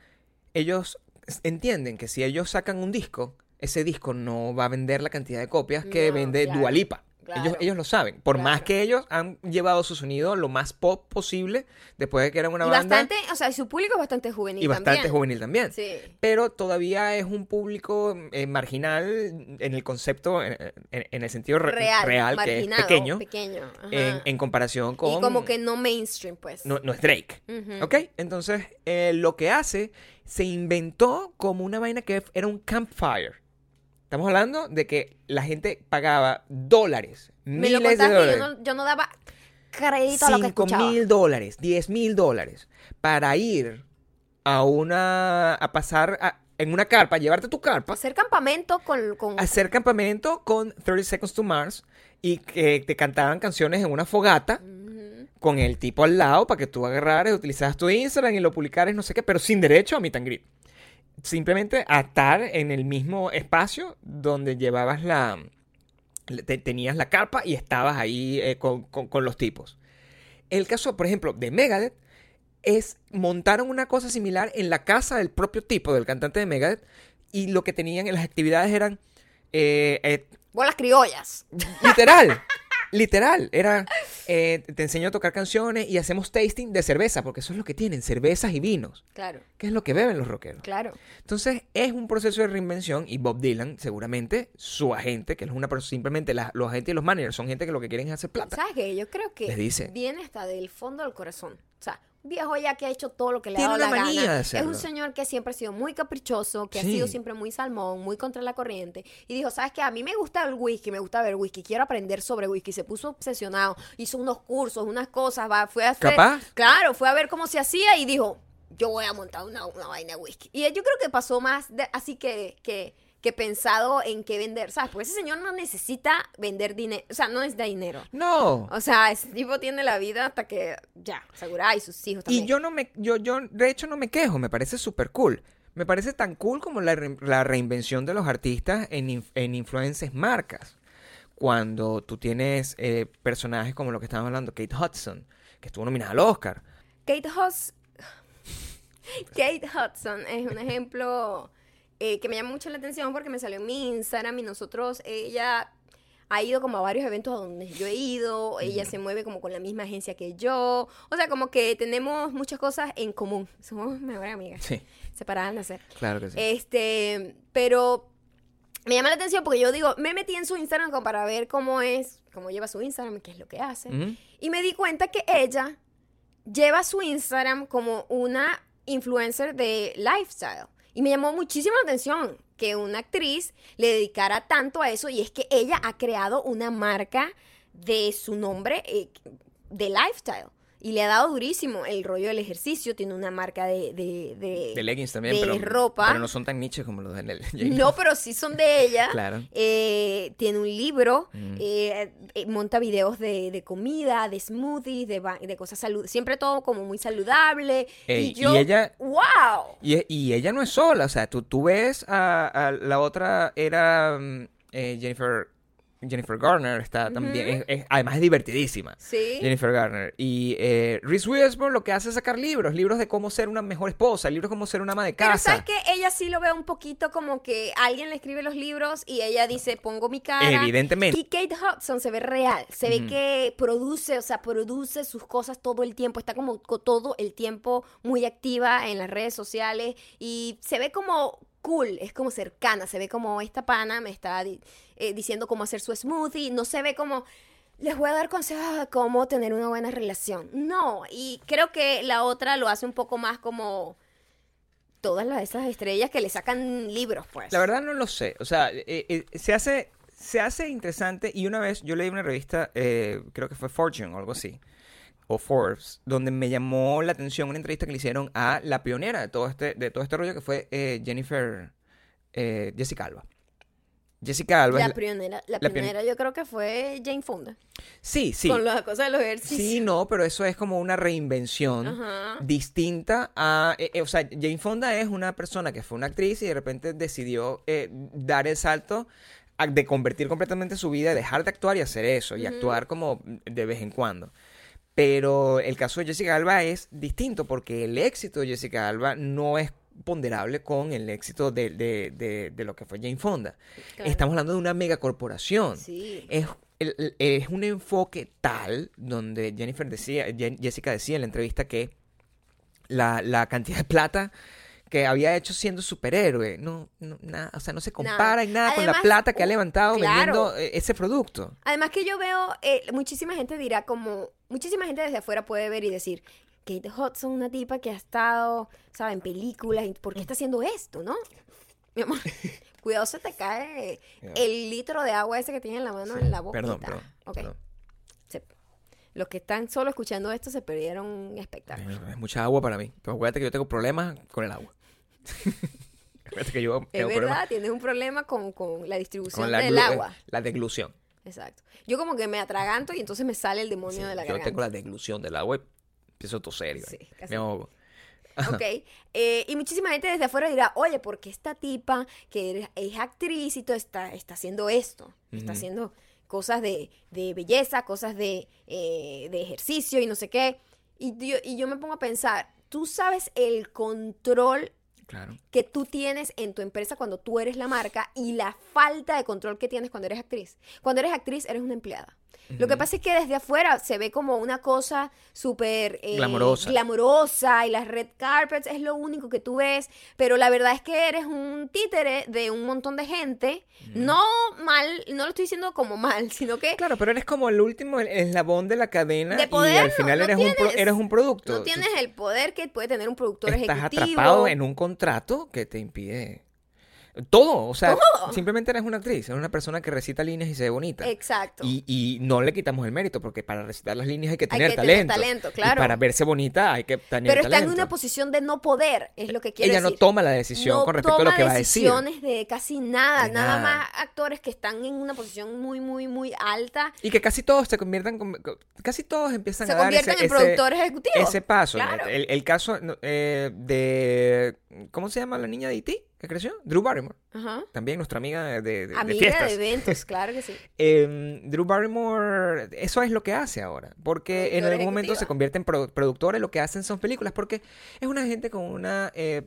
ellos entienden que si ellos sacan un disco, ese disco no va a vender la cantidad de copias que No, vende claro, Dua Lipa. Claro. Ellos, ellos lo saben. Por más que ellos han llevado su sonido lo más pop posible, después de que eran una y banda bastante, o sea, y su público es bastante juvenil y bastante también. juvenil también. Sí. Pero todavía es un público eh, marginal en el concepto, en, en- en el sentido re- Real, que es pequeño, pequeño, en, en comparación con... Y como que no mainstream, pues. no, no es Drake. Ujú. ¿Ok? Entonces, eh, lo que hace, se inventó como una vaina que era un campfire. Estamos hablando de que la gente pagaba dólares, Me lo miles de contaste dólares. yo no, yo no daba crédito a lo que Cinco escuchaba. mil dólares, diez mil dólares para ir a una, a pasar a- en una carpa, llevarte tu carpa, Hacer campamento con... con hacer campamento con 30 Seconds to Mars y que te cantaban canciones en una fogata Ujú. con el tipo al lado para que tú agarraras, utilizaras tu Instagram y lo publicaras, no sé qué, pero sin derecho a meet and greet. Simplemente a estar en el mismo espacio donde llevabas la... te- tenías la carpa y estabas ahí eh, con, con- con los tipos. El caso, por ejemplo, de Megadeth es montaron una cosa similar en la casa del propio tipo, del cantante de Megadeth, y lo que tenían en las actividades eran eh, eh, Bolas criollas. Literal, literal. Era, eh, te enseño a tocar canciones y hacemos tasting de cerveza, porque eso es lo que tienen, cervezas y vinos, Claro, que es lo que beben los rockeros. claro. Entonces, es un proceso de reinvención y Bob Dylan, seguramente, su agente, que es una persona, simplemente la- los agentes y los managers son gente que lo que quieren es hacer plata. ¿Sabes qué? Yo creo que Les dice. viene hasta del fondo del corazón. O sea, viejo ya que ha hecho todo lo que le ha dado una la manía gana. de Es un señor que siempre ha sido muy caprichoso, que Sí. ha sido siempre muy salmón, muy contra la corriente. Y dijo, ¿sabes qué? A mí me gusta el whisky, me gusta ver whisky, quiero aprender sobre whisky. Se puso obsesionado, hizo unos cursos, unas cosas, va, fue a hacer... ¿Capaz? Claro, fue a ver cómo se hacía y dijo, yo voy a montar una, una vaina de whisky. Y yo creo que pasó más de- así que, que, que pensado en qué vender, ¿sabes? Porque ese señor no necesita vender dinero, o sea, no necesita dinero. No. O sea, ese tipo tiene la vida hasta que ya, asegura, y sus hijos también. Y yo no me, yo, yo de hecho no me quejo, me parece súper cool. Me parece tan cool como la, re- la reinvención de los artistas en, en influencias marcas. Cuando tú tienes eh, personajes como lo que estábamos hablando, Kate Hudson, que estuvo nominada al Oscar. Kate Hudson. Kate Hudson es un ejemplo eh, que me llama mucho la atención porque me salió en mi Instagram y nosotros, ella ha ido como a varios eventos a donde yo he ido, ella se mueve como con la misma agencia que yo, o sea, como que tenemos muchas cosas en común, somos mejores amigas, Sí, separadas al nacer. claro que sí. Este, pero me llama la atención porque yo digo, me metí en su Instagram como para ver cómo es, cómo lleva su Instagram, qué es lo que hace. Ujú. Y me di cuenta que ella lleva su Instagram como una influencer de lifestyle. Y me llamó muchísimo la atención que una actriz le dedicara tanto a eso y es que ella ha creado una marca de su nombre eh, de lifestyle. Y le ha dado durísimo el rollo del ejercicio. Tiene una marca de... De, de- De leggings también, de pero, ropa. pero no son tan niches como los de Nel- No, pero sí son de ella. Claro. Eh, tiene un libro, Mm. eh, eh, monta videos de, de comida, de smoothies, de, de cosas salud, siempre todo como muy saludable. Ey, y yo, y ella- wow. Y, y ella no es sola, o sea, tú, tú ves a, a la otra, era mm, eh, Jennifer, Jennifer Garner, está también, es- es- además es divertidísima. Sí. Jennifer Garner. Y eh, Reese Witherspoon lo que hace es sacar libros, libros de cómo ser una mejor esposa, libros de cómo ser una ama de Pero casa. sabes que ella sí lo ve un poquito como que alguien le escribe los libros y ella dice, pongo mi cara. Evidentemente. Y Kate Hudson se ve real, se ve que produce, o sea, produce sus cosas todo el tiempo, está como co- todo el tiempo muy activa en las redes sociales y se ve como cool, es como cercana, se ve como esta pana me está eh, diciendo cómo hacer su smoothie, no se ve como les voy a dar consejos de cómo tener una buena relación. No, y creo que la otra lo hace un poco más como todas las esas estrellas que le sacan libros, pues. La verdad no lo sé. O sea, eh, eh, se hace se hace interesante y una vez yo leí una revista, creo que fue Fortune o algo así, o Forbes, donde me llamó la atención una entrevista que le hicieron a la pionera de todo este, de todo este rollo que fue eh, Jennifer eh, Jessica Alba. Jessica Alba. La pionera, la la pion- pionera yo creo que fue Jane Fonda. Sí, sí. Con las cosas de los ejercicios. Sí, no, pero eso es como una reinvención Ajá. distinta a... eh, eh, o sea, Jane Fonda es una persona que fue una actriz y de repente decidió eh, dar el salto a- de convertir completamente su vida, dejar de actuar y hacer eso, y actuar como de vez en cuando. Pero el caso de Jessica Alba es distinto porque el éxito de Jessica Alba no es ponderable con el éxito de, de- de- de lo que fue Jane Fonda. Claro. Estamos hablando de una megacorporación Sí. es, el- es un enfoque tal donde Jennifer decía, Jessica decía en la entrevista que la, la cantidad de plata que había hecho siendo superhéroe, no, no, nada, o sea, no se compara en nada con la plata que ha uh, levantado claro. vendiendo eh, ese producto. Además que yo veo, eh, muchísima gente dirá como, muchísima gente desde afuera puede ver y decir, Kate Hudson, una tipa que ha estado, ¿sabes? En películas, ¿y ¿por qué está haciendo esto, no? Mi amor, cuidado se te cae el litro de agua ese que tienes en la mano en la boca. Perdón, los que están solo escuchando esto se perdieron un espectáculo. Es mucha agua para mí. Pero acuérdate que yo tengo problemas con el agua. que yo Es verdad, tienes un problema con, con la distribución con la, del glu- agua. eh, la deglución. Exacto. Yo como que me atraganto y entonces me sale el demonio Sí, de la yo garganta. tengo la deglución del agua y empiezo a toser. Sí, casi. Me ahogo. Ok. Eh, y muchísima gente desde afuera dirá, oye, ¿por qué esta tipa que es actriz y todo está, está haciendo esto? Está haciendo cosas de, de belleza, cosas de, eh, de ejercicio y no sé qué. Y yo, y yo me pongo a pensar, tú sabes el control Claro. que tú tienes en tu empresa cuando tú eres la marca y la falta de control que tienes cuando eres actriz. Cuando eres actriz eres una empleada. Lo que pasa es que desde afuera se ve como una cosa súper eh, Glamorosa. glamorosa y las red carpets es lo único que tú ves, pero la verdad es que eres un títere de un montón de gente. No mal, no lo estoy diciendo como mal, sino que Claro, pero eres como el último el eslabón de la cadena De y al final no eres, un pro- eres un producto. no tienes el poder que puede tener un productor Estás ejecutivo. atrapado en un contrato que te impide todo. O sea, Todo. simplemente eres una actriz, eres una persona que recita líneas y se ve bonita. Exacto. Y, y no le quitamos el mérito, porque para recitar las líneas hay que tener que tener talento. talento, Y claro. para verse bonita hay que tener Pero está talento. en una posición de no poder, es lo que quiero Ella no decir. toma la decisión No con respecto a lo toma que va a decir. decisiones de casi nada, De nada nada. más actores que están en una posición muy, muy, muy alta Y que casi todos se conviertan, con- con- casi todos empiezan se a dar convierten en ese- productores ejecutivos. ese paso. ¿no? Claro. El, el caso no, eh, de, ¿cómo se llama la niña de Haití que creció? Drew Barrymore. Ajá. También nuestra amiga de, de- de Amiga fiestas. de eventos, claro que sí. Eh, Drew Barrymore, eso es lo que hace ahora, porque en algún momento ejecutiva. se convierte en produ- productora y lo que hacen son películas, porque es una gente con una, eh,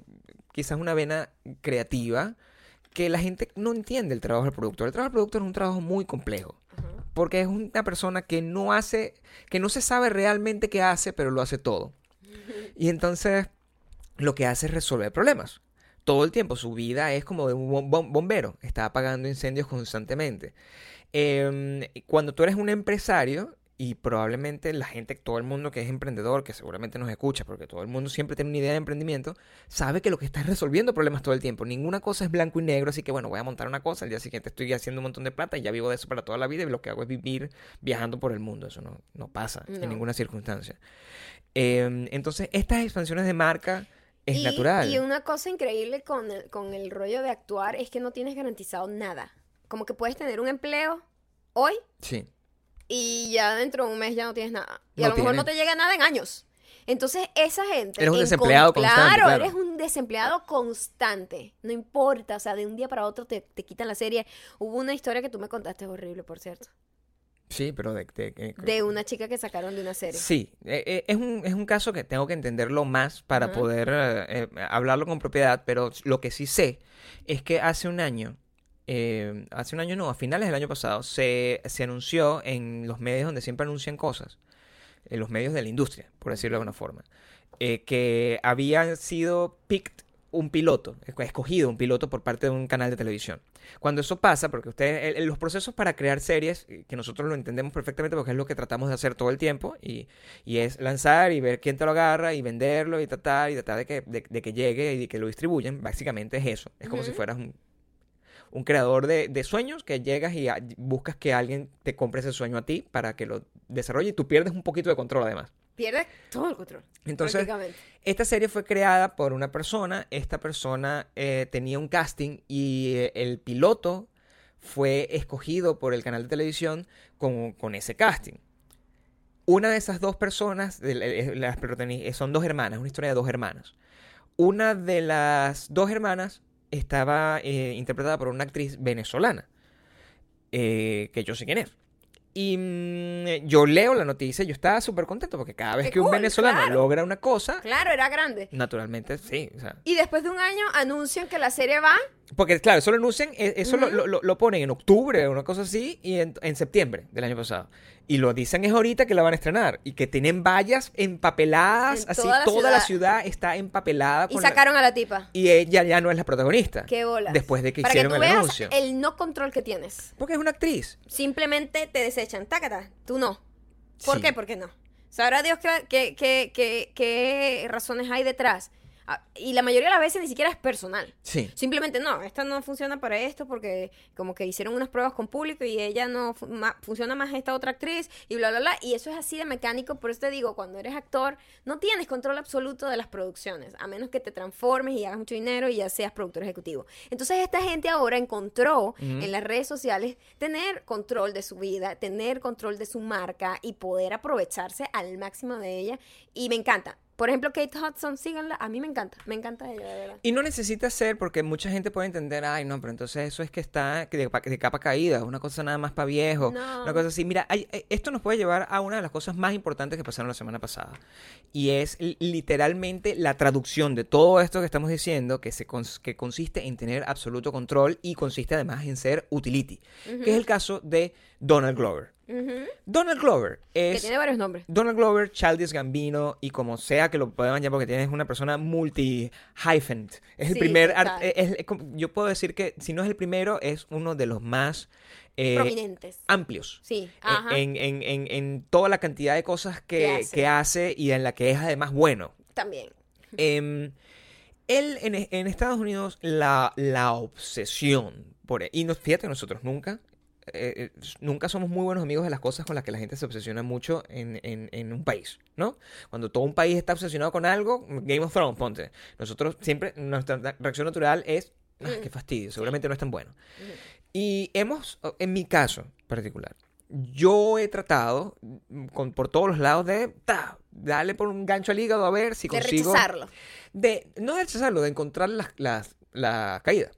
quizás una vena creativa, que la gente no entiende el trabajo del productor. El trabajo del productor es un trabajo muy complejo, Ajá. porque es una persona que no hace, que no se sabe realmente qué hace, pero lo hace todo. Y entonces lo que hace es resolver problemas. Todo el tiempo, su vida es como de un bom- bom- bombero, está apagando incendios constantemente. Em, cuando tú eres un empresario, y probablemente la gente, todo el mundo que es emprendedor, que seguramente nos escucha, porque todo el mundo siempre tiene una idea de emprendimiento, sabe que lo que está es resolviendo problemas todo el tiempo. Ninguna cosa es blanco y negro, así que bueno, voy a montar una cosa, al día siguiente estoy haciendo un montón de plata y ya vivo de eso para toda la vida y lo que hago es vivir viajando por el mundo. Eso no, no pasa No. en ninguna circunstancia. Em, entonces, estas expansiones de marca es y, natural. Y una cosa increíble con el, con el rollo de actuar es que no tienes garantizado nada. Como que puedes tener un empleo hoy Sí. y ya dentro de un mes ya no tienes nada. Y No a lo mejor no te llega nada en años. Entonces, esa gente. Eres un desempleado con- constante, Claro, claro. eres un desempleado constante. No importa, o sea, de un día para otro te, te quitan la serie. Hubo una historia que tú me contaste horrible, por cierto. Sí, pero de... de- de- De una chica que sacaron de una serie. Sí, eh, eh, es, un, es un caso que tengo que entenderlo más para Ajá. poder eh, eh, hablarlo con propiedad, pero lo que sí sé es que hace un año, eh, hace un año no, a finales del año pasado, se, se anunció en los medios donde siempre anuncian cosas, en los medios de la industria, por decirlo de alguna forma, que había sido picked un piloto, escogido un piloto por parte de un canal de televisión. Cuando eso pasa, porque ustedes, el- los procesos para crear series, eh, que nosotros lo entendemos perfectamente porque es lo que tratamos de hacer todo el tiempo, y, y es lanzar y ver quién te lo agarra y venderlo y tratar y tratar de que, de, de que llegue y de que lo distribuyan, básicamente es eso. Es como si fueras un, un creador de, de sueños que llegas y a- buscas que alguien te compre ese sueño a ti para que lo desarrolle y tú pierdes un poquito de control además. Pierde todo el control. Entonces, esta serie fue creada por una persona. Esta persona eh, tenía un casting y eh, el piloto fue escogido por el canal de televisión con, con ese casting. Una de esas dos personas, de eh, las son dos hermanas, una historia de dos hermanas. Una de las dos hermanas estaba eh, interpretada por una actriz venezolana, que yo sé quién es. Y mm, yo leo la noticia y yo estaba súper contento porque cada vez Qué que un venezolano claro. logra una cosa, Claro, era grande. naturalmente sí. o sea, Y después de un año anuncian que la serie va. porque claro, eso lo anuncian, eh, eso lo- lo, lo- lo ponen en octubre, una cosa así, y en, en septiembre del año pasado. Y lo dicen es ahorita que la van a estrenar. Y que tienen vallas empapeladas, En así toda la toda la ciudad. está empapelada. Y con la- sacaron a la tipa. y ella ya no es la protagonista. Qué bolas. Después de que Para hicieron que tú el veas anuncio. el no control que tienes. Porque es una actriz. Simplemente te desechan. Tácata. Tú no. ¿Por Sí. qué? Porque no. Sabrá Dios qué, qué, qué, qué- qué razones hay detrás. Ah, Y la mayoría de las veces ni siquiera es personal. Sí. Simplemente no, esta no funciona para esto porque como que hicieron unas pruebas con público y ella no fu- ma- funciona más esta otra actriz y bla, bla, bla. Y eso es así de mecánico, por eso te digo, cuando eres actor no tienes control absoluto de las producciones, a menos que te transformes y hagas mucho dinero y ya seas productor ejecutivo. Entonces esta gente ahora encontró en las redes sociales tener control de su vida, tener control de su marca y poder aprovecharse al máximo de ella. Y me encanta. Por ejemplo, Kate Hudson, síganla. A mí me encanta, me encanta ella, de verdad. Y no necesita ser, porque mucha gente puede entender, ay, no, pero entonces eso es que está de, pa- de capa caída, una cosa nada más para viejo, No. una cosa así. Mira, hay- eh, esto nos puede llevar a una de las cosas más importantes que pasaron la semana pasada. Y es li- literalmente la traducción de todo esto que estamos diciendo, que, se cons- que consiste en tener absoluto control y consiste además en ser utility, que es el caso de Donald Glover. Donald Glover Que es... tiene varios nombres. Donald Glover, Childish Gambino y como sea que lo puedan llamar porque tienes una persona multi hyphen. Es el primer es- es yo puedo decir que si no es el primero es uno de los más eh, Prominentes. amplios. Sí, eh, ajá. En, en- en- en toda la cantidad de cosas que, Que hace. que hace y en la que es además bueno. También. Em, él en, en Estados Unidos, la, la obsesión por y nos, fíjate, nosotros nunca, eh, eh, nunca somos muy buenos amigos de las cosas con las que la gente se obsesiona mucho en, en- en un país, ¿no? Cuando todo un país está obsesionado con algo, Game of Thrones, ponte. Nosotros siempre, nuestra reacción natural es, ah, Mm. qué fastidio, seguramente no es tan bueno. Y hemos, en mi caso particular, yo he tratado mm, con, por todos los lados de ta, darle por un gancho al hígado a ver si De consigo rechazarlo. de no de rechazarlo, de encontrar las, las- la caída.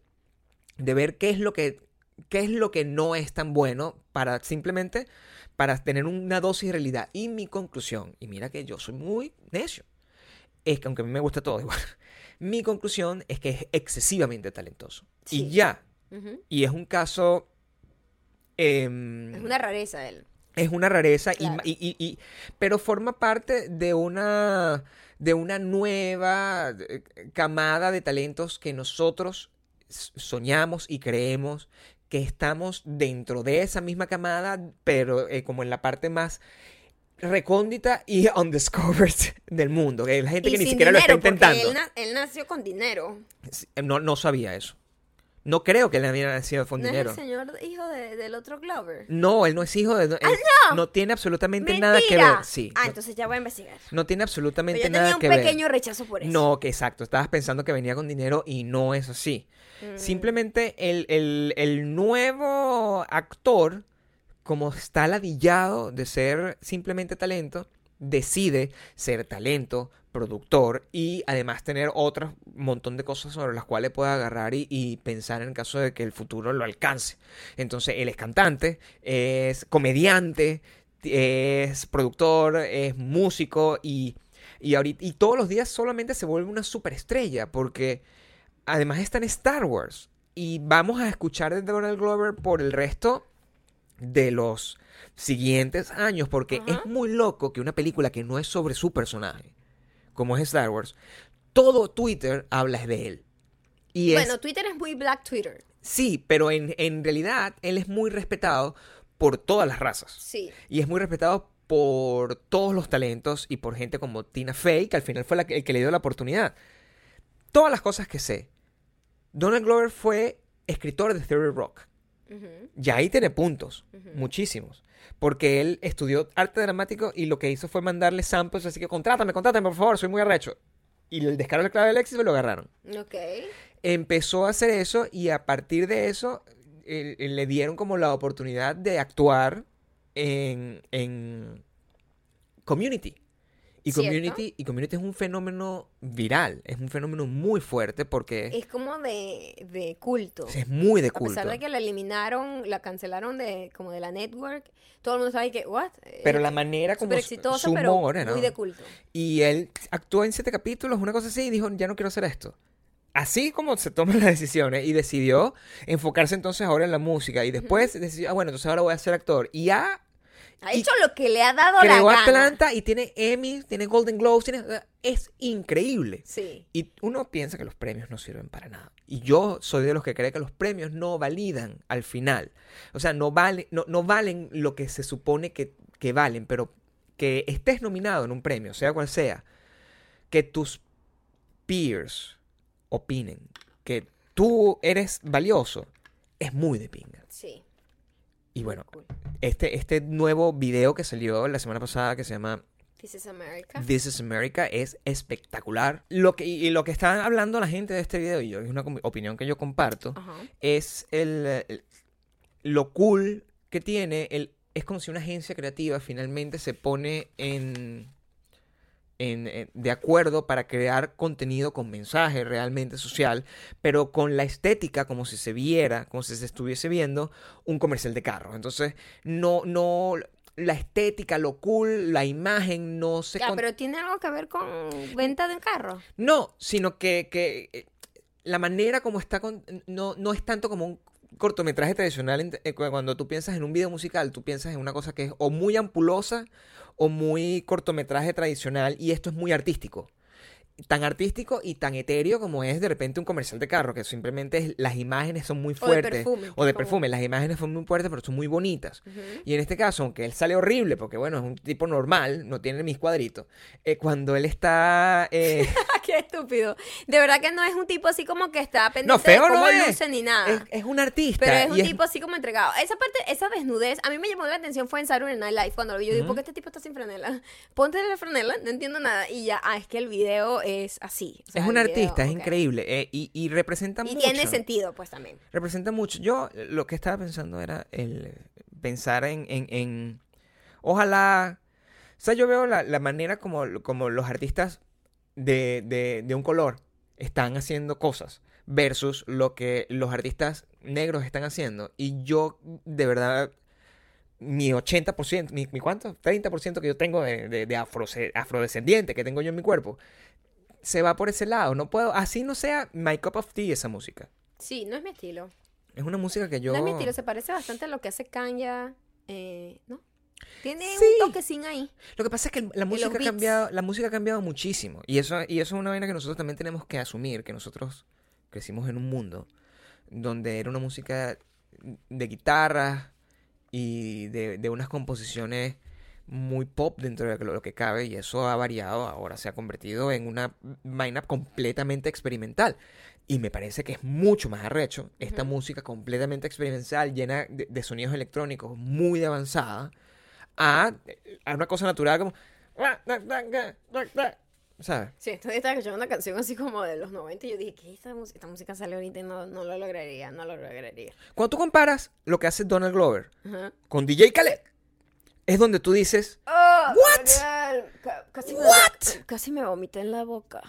De ver qué es lo que qué es lo que no es tan bueno para simplemente para tener una dosis de realidad. Y mi conclusión, y mira que yo soy muy necio, es que aunque a mí me gusta todo igual, mi conclusión es que es excesivamente talentoso. Sí. Y ya, y es un caso... em, Es una rareza él. es una rareza, y- Claro. y, y- y- pero forma parte de una, de una nueva eh, camada de talentos que nosotros soñamos y creemos que estamos dentro de esa misma camada, pero eh, como en la parte más recóndita y undiscovered del mundo, que la gente Y que ni siquiera lo está intentando. Él, na- él nació con dinero. No, no sabía eso. No creo que él hubiera nacido con ¿No dinero. es el señor hijo de- del otro Glover? No, él no es hijo de... él no! tiene absolutamente nada que ver. Sí. Ah, no- entonces ya voy a investigar. No tiene Pero absolutamente yo nada tenía un que ver. pequeño rechazo por eso. No, que exacto. Estabas pensando que venía con dinero y no es así. Mm. Simplemente el, el- el nuevo actor, como está ladillado de ser simplemente talento, decide ser talento, productor y además tener otro montón de cosas sobre las cuales pueda agarrar y, y pensar en caso de que el futuro lo alcance. Entonces, él es cantante, es comediante, es productor, es músico y, y, ahorita, y todos los días solamente se vuelve una superestrella porque además está en Star Wars y vamos a escuchar de Donald Glover por el resto de los siguientes años porque es muy loco que una película que no es sobre su personaje como es Star Wars todo Twitter habla de él y es Bueno, Twitter es muy Black Twitter. sí pero en, en realidad él es muy respetado por todas las razas Sí. y es muy respetado por todos los talentos y por gente como Tina Fey, que al final fue la que, el que le dio la oportunidad. Todas las cosas que sé. Donald Glover fue escritor de Theory Rock. Ujú. Ya ahí tiene puntos, muchísimos. Porque él estudió arte dramático y lo que hizo fue mandarle samples, así que contrátame, contrátame, por favor, soy muy arrecho. Y el descaro del clave del éxito lo agarraron. Ok. Empezó a hacer eso y a partir de eso le dieron como la oportunidad de actuar en, en Community. Y ¿Cierto? community, y community es un fenómeno viral, es un fenómeno muy fuerte porque Es como de, de culto. es muy de A culto. pesar de que la eliminaron, la cancelaron de como de la network, todo el mundo sabe que, what? Pero Eh, la manera como su- exitosa, su pero humor, ¿no? muy de culto. Y él actuó en siete capítulos, una cosa así, y dijo, ya no quiero hacer esto. Así como se toman las decisiones y decidió enfocarse entonces ahora en la música y después decidió, ah, bueno, entonces ahora voy a ser actor. Y ya Ha hecho lo que le ha dado creó la gana. Atlanta y tiene Emmy, tiene Golden Globes, tiene, es increíble. Sí. Y uno piensa que los premios no sirven para nada. Y yo soy de los que cree que los premios no validan al final. O sea, no, vale, no, no valen lo que se supone que, que valen, pero que estés nominado en un premio, sea cual sea, que tus peers opinen que tú eres valioso, es muy de pinga. Sí. Y bueno, Cool. este, este nuevo video que salió la semana pasada que se llama This is America. This is America es espectacular. Lo que, y lo que está hablando la gente de este video, y yo, es una opinión que yo comparto, es el, el- lo cool que tiene. El, es como si una agencia creativa finalmente se pone en, en- en- de acuerdo para crear contenido con mensaje realmente social, pero con la estética como si se viera, como si se estuviese viendo un comercial de carro. Entonces, no, no, la estética, lo cool, la imagen no se... Ya, con- pero tiene algo que ver con venta de carro. no, sino que, que, eh, la manera como está con- no, no es tanto como un cortometraje tradicional. eh, cu- Cuando tú piensas en un video musical, tú piensas en una cosa que es o muy ampulosa o muy cortometraje tradicional y esto es muy artístico. Tan artístico y tan etéreo como es de repente un comercial de carro, que simplemente es- las imágenes son muy O de fuertes. perfume, O de perfume. Las imágenes son muy fuertes, pero son muy bonitas. Y en este caso, aunque él sale horrible, porque bueno, es un tipo normal, no tiene mis cuadritos, eh, cuando él está... eh, Qué estúpido. De verdad que no es un tipo así como que está pendiente No, feo de cómo no es. luce ni nada. Es, es un artista. Pero es un tipo así como entregado. Esa parte, esa desnudez, a mí me llamó la atención fue en Saturday Night Live cuando lo vi. Yo digo, ¿por qué este tipo está sin franela? Ponte la franela, no entiendo nada. Y ya, ah, es que el video es así. O sea, es un video, artista, es increíble. eh, y, y representa Y mucho. tiene sentido, pues también. Representa mucho. Yo eh, lo que estaba pensando era el eh, pensar en, en, en- Ojalá. O sea, yo veo la, la manera como, como los artistas de, de, de un color están haciendo cosas versus lo que los artistas negros están haciendo. Y yo, de verdad, mi 80%, mi, mi cuánto, 30% que yo tengo de, de, de afro- afrodescendiente que tengo yo en mi cuerpo, se va por ese lado. No puedo, así no sea my cup of tea esa música. Sí, no es mi estilo. Es una música que yo... No es mi estilo, se parece bastante a lo que hace Kanye, eh, ¿no? Tiene Sí. un toquecín ahí. Lo que pasa es que la música ha cambiado, la música ha cambiado muchísimo. Y eso, y eso es una vaina que nosotros también tenemos que asumir, que nosotros crecimos en un mundo donde era una música de guitarras y de, de unas composiciones muy pop dentro de lo que cabe y eso ha variado, ahora se ha convertido en una vaina completamente experimental. Y me parece que es mucho más arrecho esta Ujú. música completamente experimental, llena de, de sonidos electrónicos, muy avanzada, a, a una cosa natural como... ¿Sabes? Sí, entonces estaba escuchando una canción así como de los 90 y yo dije, ¿qué esta, música? esta música sale ahorita y no, no lo lograría, no lo lograría. Cuando tú comparas lo que hace Donald Glover Ajá. con DJ Khaled, es donde tú dices, Oh, What? Gabriel, ca- casi, What? Me, casi me vomité en la boca.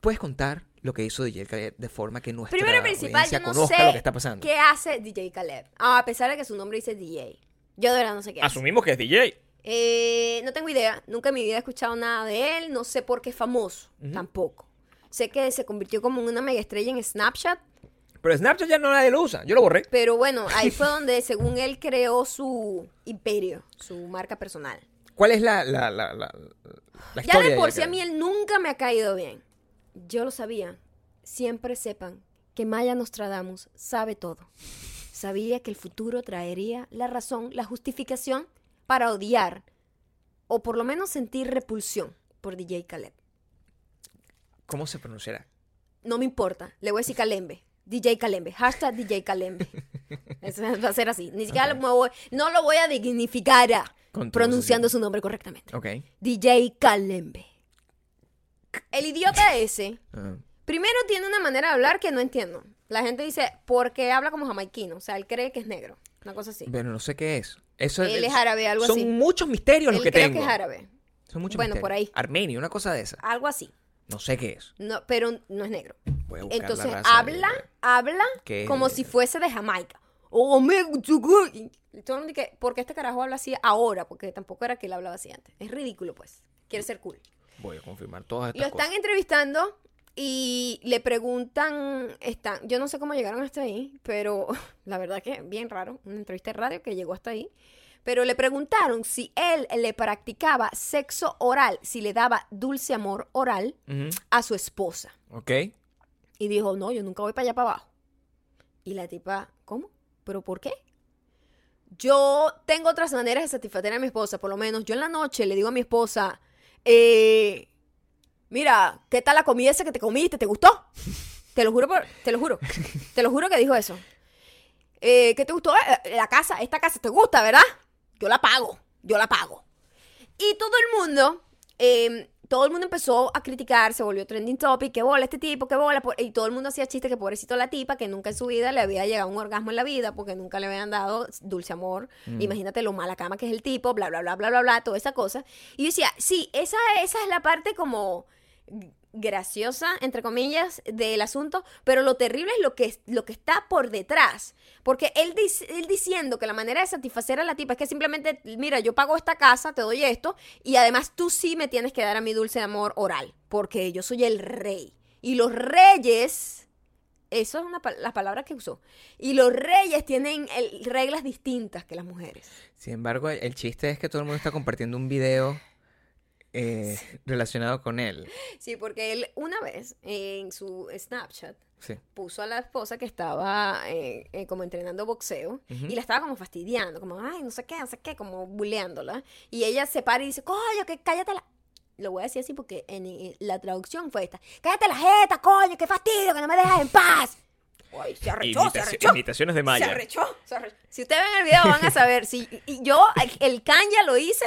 puedes contar lo que hizo DJ Khaled de forma que nuestra Primero y principal, yo no conozca sé lo que está pasando. qué hace DJ Khaled. Ah, a pesar de que su nombre dice DJ. Yo de verdad no sé qué hace. Asumimos que es DJ. Eh, no tengo idea. Nunca en mi vida he escuchado nada de él. No sé por qué es famoso. Tampoco. Sé que se convirtió como en una mega estrella en Snapchat. Pero Snapchat ya no nadie lo usa. Yo lo borré. Pero bueno, ahí fue donde, según él, creó su imperio, su marca personal. ¿Cuál es la, la, la, la, la Ya historia de por sí a mí él nunca me ha caído bien. Yo lo sabía. Siempre sepan que Maya Nostradamus sabe todo. Sabía que el futuro traería la razón, la justificación para odiar o por lo menos sentir repulsión por DJ Khaled. ¿Cómo se pronunciará? No me importa, le voy a decir Kalembe. DJ Kalembe, hashtag DJ Kalembe. Eso va a ser así. Ni siquiera lo voy- no lo voy a dignificar a- pronunciando su nombre correctamente. Ok. DJ Kalembe. El idiota ese, Ah, primero tiene una manera de hablar que no entiendo. La gente dice, porque habla como jamaiquino. O sea, él cree que es negro. Una cosa así. Pero no sé qué es. Eso Él es árabe, algo son así. muchos misterios los que creo tengo. que es árabe. Son muchos Bueno, misterios. por ahí. Armenio, una cosa de esa. Algo así. No sé qué es. No, pero no es negro. Voy a buscar la Entonces raza habla, de- habla ¿Qué? como si fuese de Jamaica. Oh, me y todo el mundo dice, ¿por qué este carajo habla así ahora? Porque tampoco era que él hablaba así antes. Es ridículo, pues. Quiere ser cool. Voy a confirmar todas Lo estas están cosas. entrevistando y le preguntan, están, yo no sé cómo llegaron hasta ahí, pero la verdad que bien raro, una entrevista de radio que llegó hasta ahí. Pero le preguntaron si él le practicaba sexo oral, si le daba dulce amor oral a su esposa. Ok. Y dijo, no, yo nunca voy para allá para abajo. Y la tipa, ¿cómo? ¿Pero por qué? Yo tengo otras maneras de satisfacer a mi esposa, por lo menos. Yo en la noche le digo a mi esposa, eh, mira, ¿qué tal la comida esa que te comiste? ¿Te gustó? Te lo juro, por- te lo juro. Te lo juro que dijo eso. Eh, ¿Qué te gustó? Eh, La casa, esta casa te gusta, ¿verdad? Yo la pago, yo la pago. Y todo el mundo, eh, todo el mundo empezó a criticar, se volvió trending topic, qué bola este tipo, qué bola. Y todo el mundo hacía chiste que pobrecito la tipa, que nunca en su vida le había llegado un orgasmo en la vida, porque nunca le habían dado dulce amor. Imagínate lo mala cama que es el tipo, bla, bla, bla, bla, bla, bla, toda esa cosa. Y yo decía, sí, esa, esa es la parte como graciosa, entre comillas, del asunto, pero lo terrible es lo que, lo que está por detrás. Porque él, él diciendo que la manera de satisfacer a la tipa es que simplemente, mira, yo pago esta casa, te doy esto, y además tú sí me tienes que dar a mi dulce amor oral, porque yo soy el rey. Y los reyes, eso es una pa- las palabras que usó, y los reyes tienen reglas distintas que las mujeres. Sin embargo, el chiste es que todo el mundo está compartiendo un video eh, relacionado con él. Sí, porque él una vez en su Snapchat, Sí. puso a la esposa que estaba eh, eh, como entrenando boxeo Ujú. y la estaba como fastidiando, como, ay, no sé qué, no sé qué, como bulleándola. Y ella se para y dice, coño, que cállate la... Lo voy a decir así porque en, la traducción fue esta. Cállate la jeta, coño, qué fastidio, que no me dejas en paz. Ay, se arrechó, se Imitaci- arrechó. imitaciones de Se Maya. arrechó, se arrechó. Si ustedes ven el video van a saber. Si, y yo, el can ya lo hice,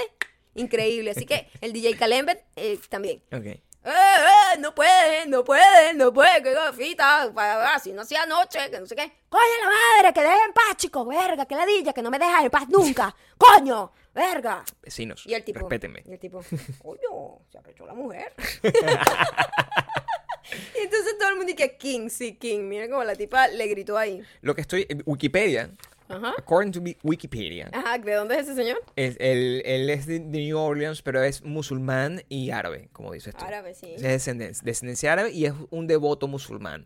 increíble. Así que el DJ Kalembe eh, también. Ok. ¡Eh, eh! No puede, no puede, no puede, que gafita, así no hacía anoche, que no sé qué. ¡Coño la madre, que deje en paz, chico! ¡Verga, que ladilla, que no me deja en paz nunca! ¡Coño! ¡Verga! Vecinos, Y el tipo. respétenme. Y el tipo, coño, se arrechó la mujer. y entonces todo el mundo dice, King, sí, King. Miren cómo la tipa le gritó ahí. Lo que estoy... Wikipedia, Ajá. according to Wi- Wikipedia, Ajá, ¿de dónde es ese señor? es, él, él es de de New Orleans, pero es musulmán y árabe, como dices tú. Árabe, sí. Es descendencia, descendencia árabe y es un devoto musulmán.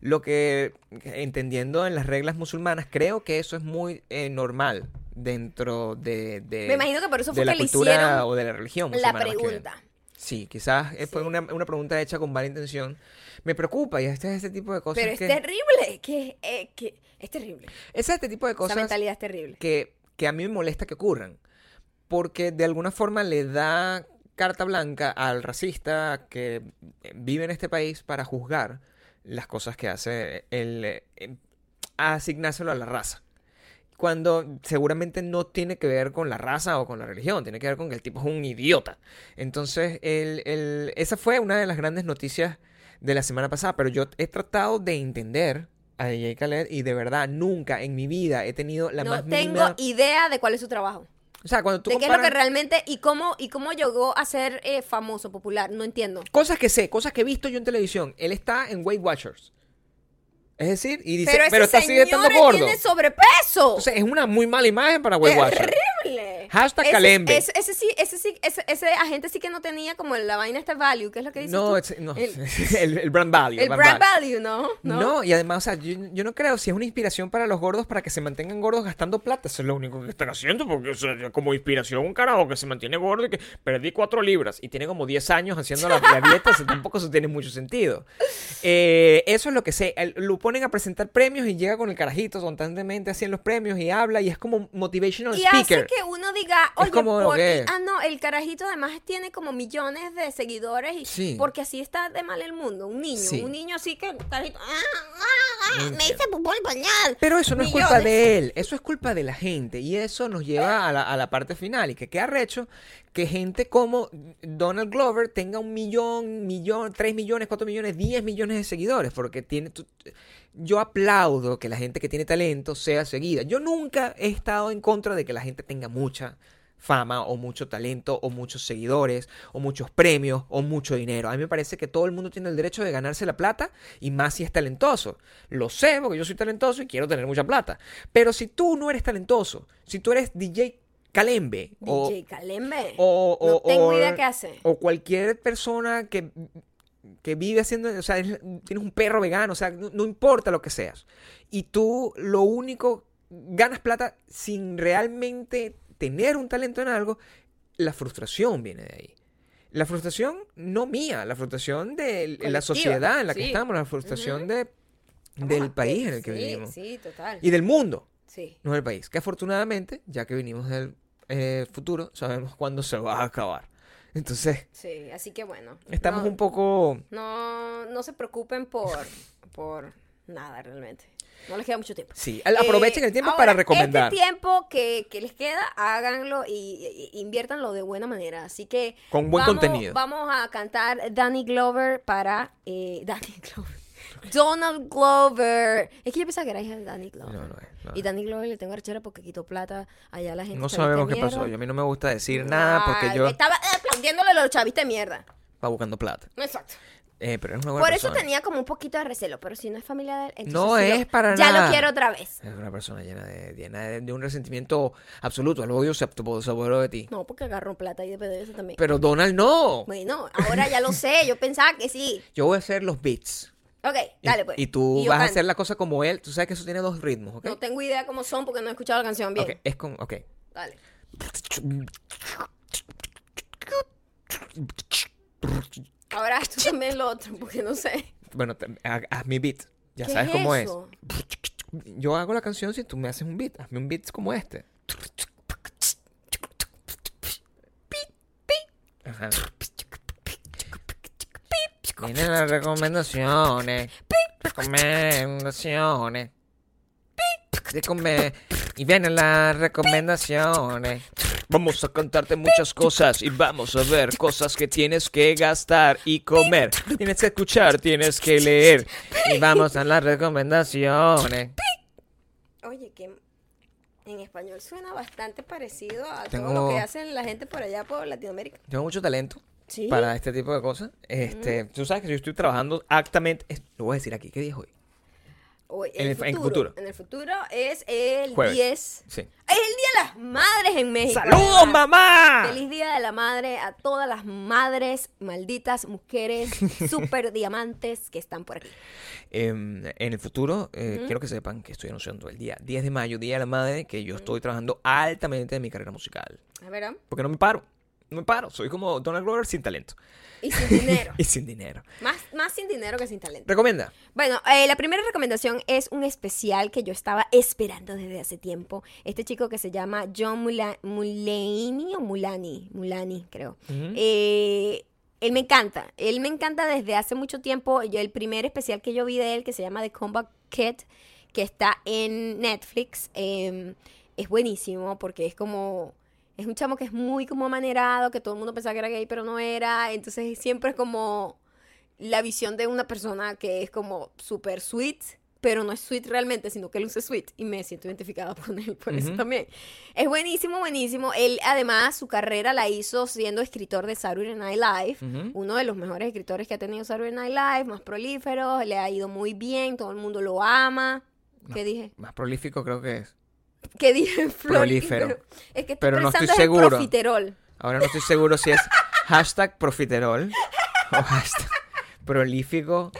Lo que, entendiendo en las reglas musulmanas, creo que eso es muy eh, normal dentro de, de, Me imagino que por eso de fue la que le cultura hicieron o de la religión la musulmana. bien. pregunta. Sí, quizás fue Sí. una, una pregunta hecha con mala intención. Me preocupa y este es este tipo de cosas Pero es que... terrible, que, eh, que es terrible. Es este tipo de Esa cosas mentalidad es terrible. que, que a mí me molesta que ocurran. Porque de alguna forma le da carta blanca al racista que vive en este país para juzgar las cosas que hace el eh, em, asignárselo a la raza. Cuando seguramente no tiene que ver con la raza o con la religión, tiene que ver con que el tipo es un idiota. Entonces, el, el- esa fue una de las grandes noticias de la semana pasada, pero yo he tratado de entender a DJ Khaled y de verdad nunca en mi vida he tenido la no más tengo mínima... idea de cuál es su trabajo. O sea, cuando tú de qué es lo que realmente y cómo y cómo llegó a ser eh, famoso, popular. No entiendo. Cosas que sé, cosas que he visto yo en televisión. Él está en Weight Watchers. Es decir, y dice, pero pero, ese está sigue señor estando gordo. tiene sobrepeso. Entonces, es una muy mala imagen para Weight Watchers. Terrible. Hashtag Ese- Calembe. Ese, ese sí, ese sí, ese, ese agente sí que no tenía como la vaina esta value, ¿qué es lo que dices No, tú? es- no, El- el, el brand value. El brand value, ¿no? No. y además, o sea, yo, yo no creo si es una inspiración para los gordos para que se mantengan gordos gastando plata. Eso es lo único que están haciendo, porque o sea, como inspiración, un carajo que se mantiene gordo y que perdí cuatro libras y tiene como 10 años haciendo la, la dieta, tampoco eso tiene mucho sentido. Eh, eso es lo que sé. Lo ponen a presentar premios y llega con el carajito constantemente así en los premios y habla y es como motivational Y speaker. hace que uno diga, oye, como, por- ¿qué? ah, no, el carajito además tiene como millones de seguidores y Sí. porque así está de mal el mundo. Un niño, Sí. un niño así que carajito, "Ah, ah, ah, me hice el pañal. Pero eso no es culpa Millones. de él, eso es culpa de la gente. Y eso nos lleva a la, a la parte final. Y que queda recho que gente como Donald Glover tenga un millón, millón, tres millones, cuatro millones, diez millones de seguidores. Porque tiene. tu- Yo aplaudo que la gente que tiene talento sea seguida. Yo nunca he estado en contra de que la gente tenga mucha fama o mucho talento o muchos seguidores o muchos premios o mucho dinero. A mí me parece que todo el mundo tiene el derecho de ganarse la plata y más si es talentoso. Lo sé porque yo soy talentoso y quiero tener mucha plata. Pero si tú no eres talentoso, si tú eres DJ Calembe o, DJ Calembe. o, o- no tengo o- idea qué hace. o cualquier persona que, que vive haciendo, o sea, es- tienes un perro vegano, o sea, no, no importa lo que seas. Y tú lo único, ganas plata sin realmente tener un talento en algo, la frustración viene de ahí. La frustración no mía, la frustración de la sociedad en la que estamos, la frustración de, del Ah, país en el que sí, vivimos. Sí, total. Y del mundo, Sí. no del país. Que afortunadamente, ya que vinimos del eh, futuro, sabemos cuándo se va a acabar. Entonces, Sí, así que bueno. estamos no, un poco... No, no se preocupen por, por nada realmente. No les queda mucho tiempo. Sí, aprovechen Eh, el tiempo ahora, para recomendar. Este tiempo que, que les queda, háganlo y, y- inviértanlo de buena manera. Así que. Con buen vamos- contenido. Vamos a cantar Danny Glover para. eh, Danny Glover. Donald Glover. Es que yo pensaba que era hija de Danny Glover. No, no es, no Y es. Danny Glover le tengo arrechera porque quitó plata allá a la gente. No sabemos qué pasó. Yo, a mí no me gusta decir nada porque Ay, yo Estaba aplaudiéndole a los chavistas de mierda. va buscando plata. Exacto. Eh, pero es una buena Por eso tenía como un poquito de recelo, pero si no es familia de él, entonces No sí lo- es para ya nada. lo quiero otra vez. Es una persona llena de, llena de, de un resentimiento absoluto. El odio se ap- se apoderó de ti. No, porque agarró plata y de PDVSA también. Pero Donald no. Bueno, ahora ya lo sé, yo pensaba que sí. Yo voy a hacer los beats. Ok, dale pues. Y tú vas a hacer la cosa como él. Tú sabes que eso tiene dos ritmos, ¿ok? No tengo idea cómo son porque no he escuchado la canción bien. Ok, es con... Ok. Dale. Ahora tú también lo otro, porque no sé. Bueno, haz, haz mi beat. Ya ¿Qué sabes es cómo eso? es. Yo hago la canción si tú me haces un beat. Hazme un beat como este. Ajá. Vienen las recomendaciones. Recomendaciones. Recome- Y vienen las recomendaciones. Vamos a contarte muchas cosas y vamos a ver cosas que tienes que gastar y comer. Tienes que escuchar, tienes que leer. Y vamos a las recomendaciones. Oye, que en español suena bastante parecido a todo lo que hacen la gente por allá por Latinoamérica. Tengo mucho talento Sí. para este tipo de cosas. Este, Tú sabes que yo estoy trabajando actamente. Lo voy a decir aquí. ¿Qué día es hoy? Hoy, En el- futuro. En el futuro es el Jueves. 10. Sí. Es el Día de las Madres en México. ¡Saludos, mamá! Feliz Día de la Madre a todas las madres, malditas mujeres, super diamantes que están por aquí. Em, en el futuro, eh, quiero que sepan que estoy anunciando el día 10 de mayo, Día de la Madre, que yo estoy trabajando altamente en mi carrera musical. A ver, ¿ah? Porque no me paro. Me paro. Soy como Donald Glover sin talento. Y sin dinero. Y sin dinero. más, más sin dinero que sin talento. Recomienda. Bueno, eh, la primera recomendación es un especial que yo estaba esperando desde hace tiempo. Este chico que se llama John Mula- Mulaney o Mulani, Mulani, creo. Eh, él me encanta. Él me encanta desde hace mucho tiempo. Yo, el primer especial que yo vi de él, que se llama The Combat Kit, que está en Netflix, eh, es buenísimo porque es como... Es un chamo que es muy como amanerado, que todo el mundo pensaba que era gay, pero no era. Entonces siempre es como la visión de una persona que es como súper sweet, pero no es sweet realmente, sino que luce sweet. Y me siento identificada con él por eso también. Es buenísimo, buenísimo. Él además su carrera la hizo siendo escritor de Saturday Night Live. Uno de los mejores escritores que ha tenido Saturday Night Live, más prolífero, le ha ido muy bien, todo el mundo lo ama. ¿Qué dije? Más prolífico creo que es. ¿Qué dije? Prolífero. Pero- Es que estoy Pero no estoy seguro. profiterol. Ahora no estoy seguro si es hashtag profiterol o hashtag prolífico.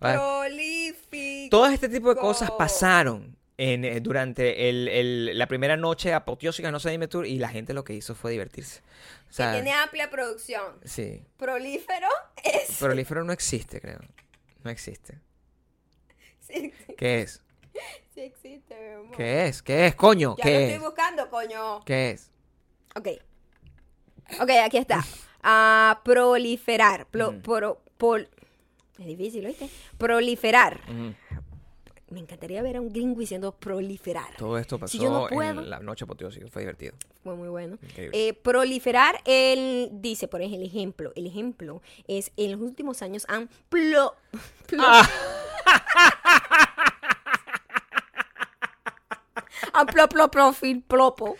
Ah, Prolífico. Todo este tipo de cosas pasaron en, eh, durante el- el- la primera noche apoteósica No sé Dime Tour y la gente lo que hizo fue divertirse. O Que tiene amplia producción. sí. Prolífero es. Prolífero no existe, creo. No existe. Sí, ¿Qué es? Sí existe, mi amor. ¿Qué es? ¿Qué es, coño? Ya lo ¿Qué estoy es? buscando, coño. ¿Qué es? Ok. Ok, aquí está. Ah, proliferar. Plo- Mm. pro- pol- es difícil, ¿oíste? Proliferar. Me encantaría ver a un gringo diciendo proliferar. Todo esto pasó Si yo no puedo- en la noche apoteósica, fue divertido. Fue muy bueno. Eh, proliferar, él dice, por ejemplo, el ejemplo, el ejemplo es en los últimos años han plo, plo- Ah. han profil, plopo,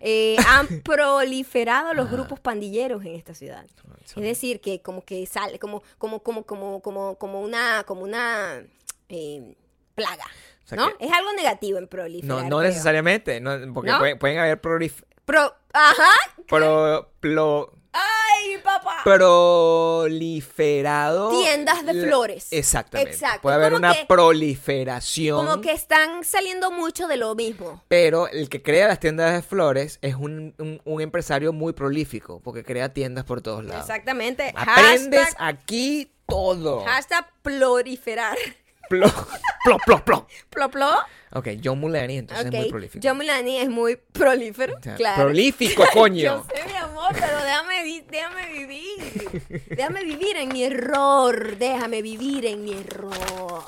eh, han proliferado los grupos pandilleros en esta ciudad. Es decir, que como que sale, como, como, como, como, como, como una, como una eh, plaga. O sea ¿No? que- Es algo negativo en proliferar. No, no necesariamente, no, porque ¿No? Pueden, pueden haber prolif- Pro, ajá. pro- plo- Ay, papá. proliferado. Tiendas de flores. Exactamente. Exacto. Puede haber Como una que- proliferación. Como que están saliendo mucho de lo mismo. Pero el que crea las tiendas de flores es un, un- un empresario muy prolífico, porque crea tiendas por todos lados. Exactamente. Aprendes Hashtag, aquí todo. hashtag proliferar. Plo, plo, plo, plo. Plo, plo. Ok, John Mulaney entonces es muy prolífico. John Mulaney es muy prolífero. O sea, claro. Prolífico, coño. Yo sé, mi amor, pero déjame, déjame vivir. Déjame vivir en mi error. Déjame vivir en mi error.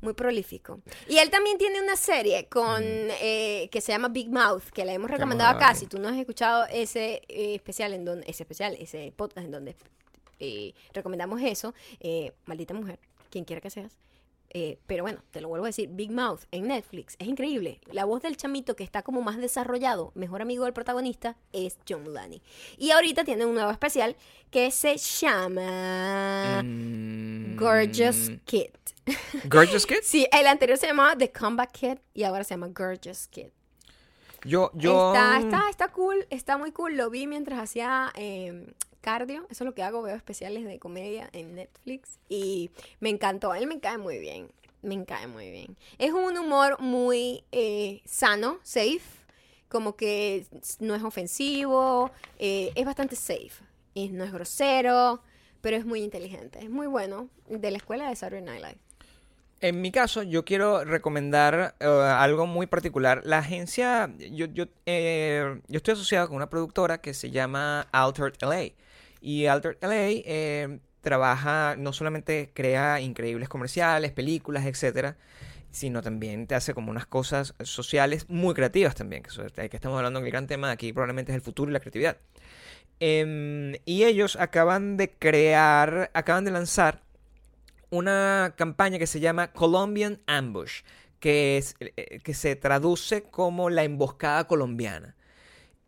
Muy prolífico. Y él también tiene una serie con eh, que se llama Big Mouth, que la hemos recomendado acá. Si tú no has escuchado ese eh, especial en donde, ese especial, ese podcast en donde eh, recomendamos eso, eh, maldita mujer, quien quiera que seas. Eh, pero bueno, te lo vuelvo a decir, Big Mouth en Netflix es increíble. La voz del chamito que está como más desarrollado, mejor amigo del protagonista, es John Mulaney. Y ahorita tiene un nuevo especial que se llama Mm, Gorgeous Kid. Gorgeous Kid. Sí, el anterior se llamaba The Comeback Kid y ahora se llama Gorgeous Kid. Yo, yo. Está, está, está cool, está muy cool. Lo vi mientras hacía eh, cardio. Eso es lo que hago, veo especiales de comedia en Netflix. Y me encantó, él me cae muy bien. Me cae muy bien. Es un humor muy eh, sano, safe. Como que no es ofensivo. eh, es bastante safe. No es grosero, pero es muy inteligente. Es muy bueno. De la escuela de Saturday Night Live. En mi caso, yo quiero recomendar eh, algo muy particular. La agencia, yo, yo, eh, yo estoy asociado con una productora que se llama Altered LA. Y Altered LA eh, trabaja, no solamente crea increíbles comerciales, películas, etcétera, sino también te hace como unas cosas sociales muy creativas también. Que, que estamos hablando que el gran tema aquí probablemente es el futuro y la creatividad. Em, y ellos acaban de crear, acaban de lanzar una campaña que se llama Colombian Ambush, que, es, eh, que se traduce como la emboscada colombiana.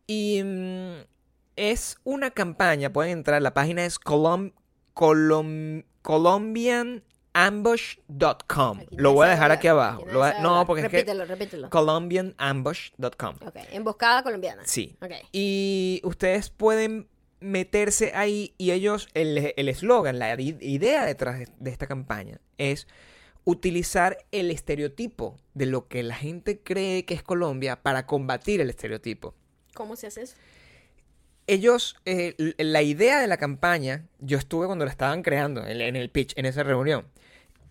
Y mm, es una campaña, pueden entrar, la página es colom, colom- colombianambush.com. Lo voy a dejar aquí abajo. Lo voy a- no, porque es que repítelo, repítelo. colombianambush.com. Ok, emboscada colombiana. Sí. Ok. Y ustedes pueden meterse ahí y ellos, el el eslogan, la i- idea detrás de, de esta campaña es utilizar el estereotipo de lo que la gente cree que es Colombia para combatir el estereotipo. ¿Cómo se hace eso? Ellos, eh, la idea de la campaña, yo estuve cuando la estaban creando en, en el pitch, en esa reunión,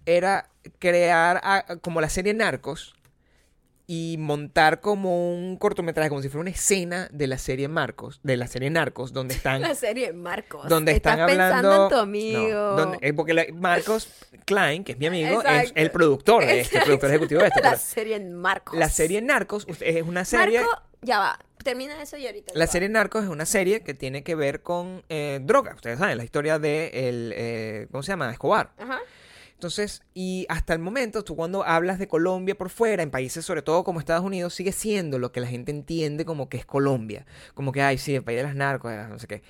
era crear a- como la serie Narcos y montar como un cortometraje, como si fuera una escena de la serie Marcos, de la serie Narcos, donde están La serie Marcos. donde están Estás hablando pensando en tu No, amigo. donde- eh, porque la- Marcos Klein, que es mi amigo, es el productor de este, el productor ejecutivo de esto. la serie Marcos. la serie Narcos es una serie Marco, ya va. Termina eso y ahorita. la serie Narcos es una serie que tiene que ver con eh, droga. Ustedes saben, la historia de el, eh, ¿cómo se llama? Escobar. Ajá. Entonces, y hasta el momento, tú cuando hablas de Colombia por fuera, en países sobre todo como Estados Unidos, sigue siendo lo que la gente entiende como que es Colombia. Como que, ay, sí, el país de las narcos, eh, no sé qué.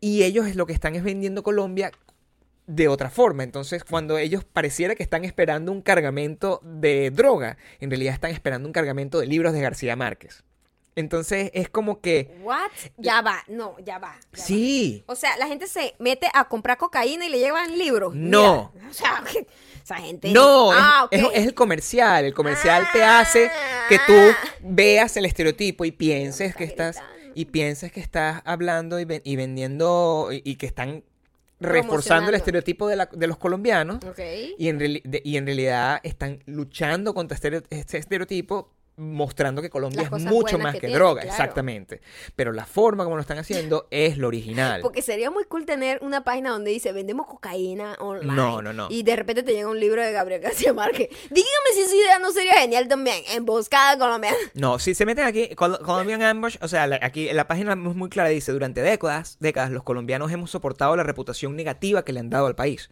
Y ellos es lo que están es vendiendo Colombia de otra forma. Entonces, cuando ellos pareciera que están esperando un cargamento de droga, en realidad están esperando un cargamento de libros de García Márquez. Entonces, es como que, What? Ya va. No, ya va. ya va. sí, O sea, la gente se mete a comprar cocaína y le llevan libros. No. Mira, o sea, esa gente. No, Ah, es, ok. es- es el comercial. El comercial te hace que tú veas el estereotipo y pienses que está estás y pienses que estás hablando y, ven- y vendiendo y, y que están reforzando el estereotipo de, la- de los colombianos Ok. y en, de- y en realidad están luchando contra estereo- este estereotipo mostrando que Colombia es mucho más que que, tiene, droga, claro. exactamente. Pero la forma como lo están haciendo es lo original. Porque sería muy cool tener una página donde dice vendemos cocaína online. No, no, no. Y de repente te llega un libro de Gabriel García Márquez. Dígame si esa idea no sería genial también. Emboscada colombiana. No, si se meten aquí, Col- Colombian Ambush, o sea, la- aquí la página es muy clara, dice, durante décadas, décadas, los colombianos hemos soportado la reputación negativa que le han dado al país.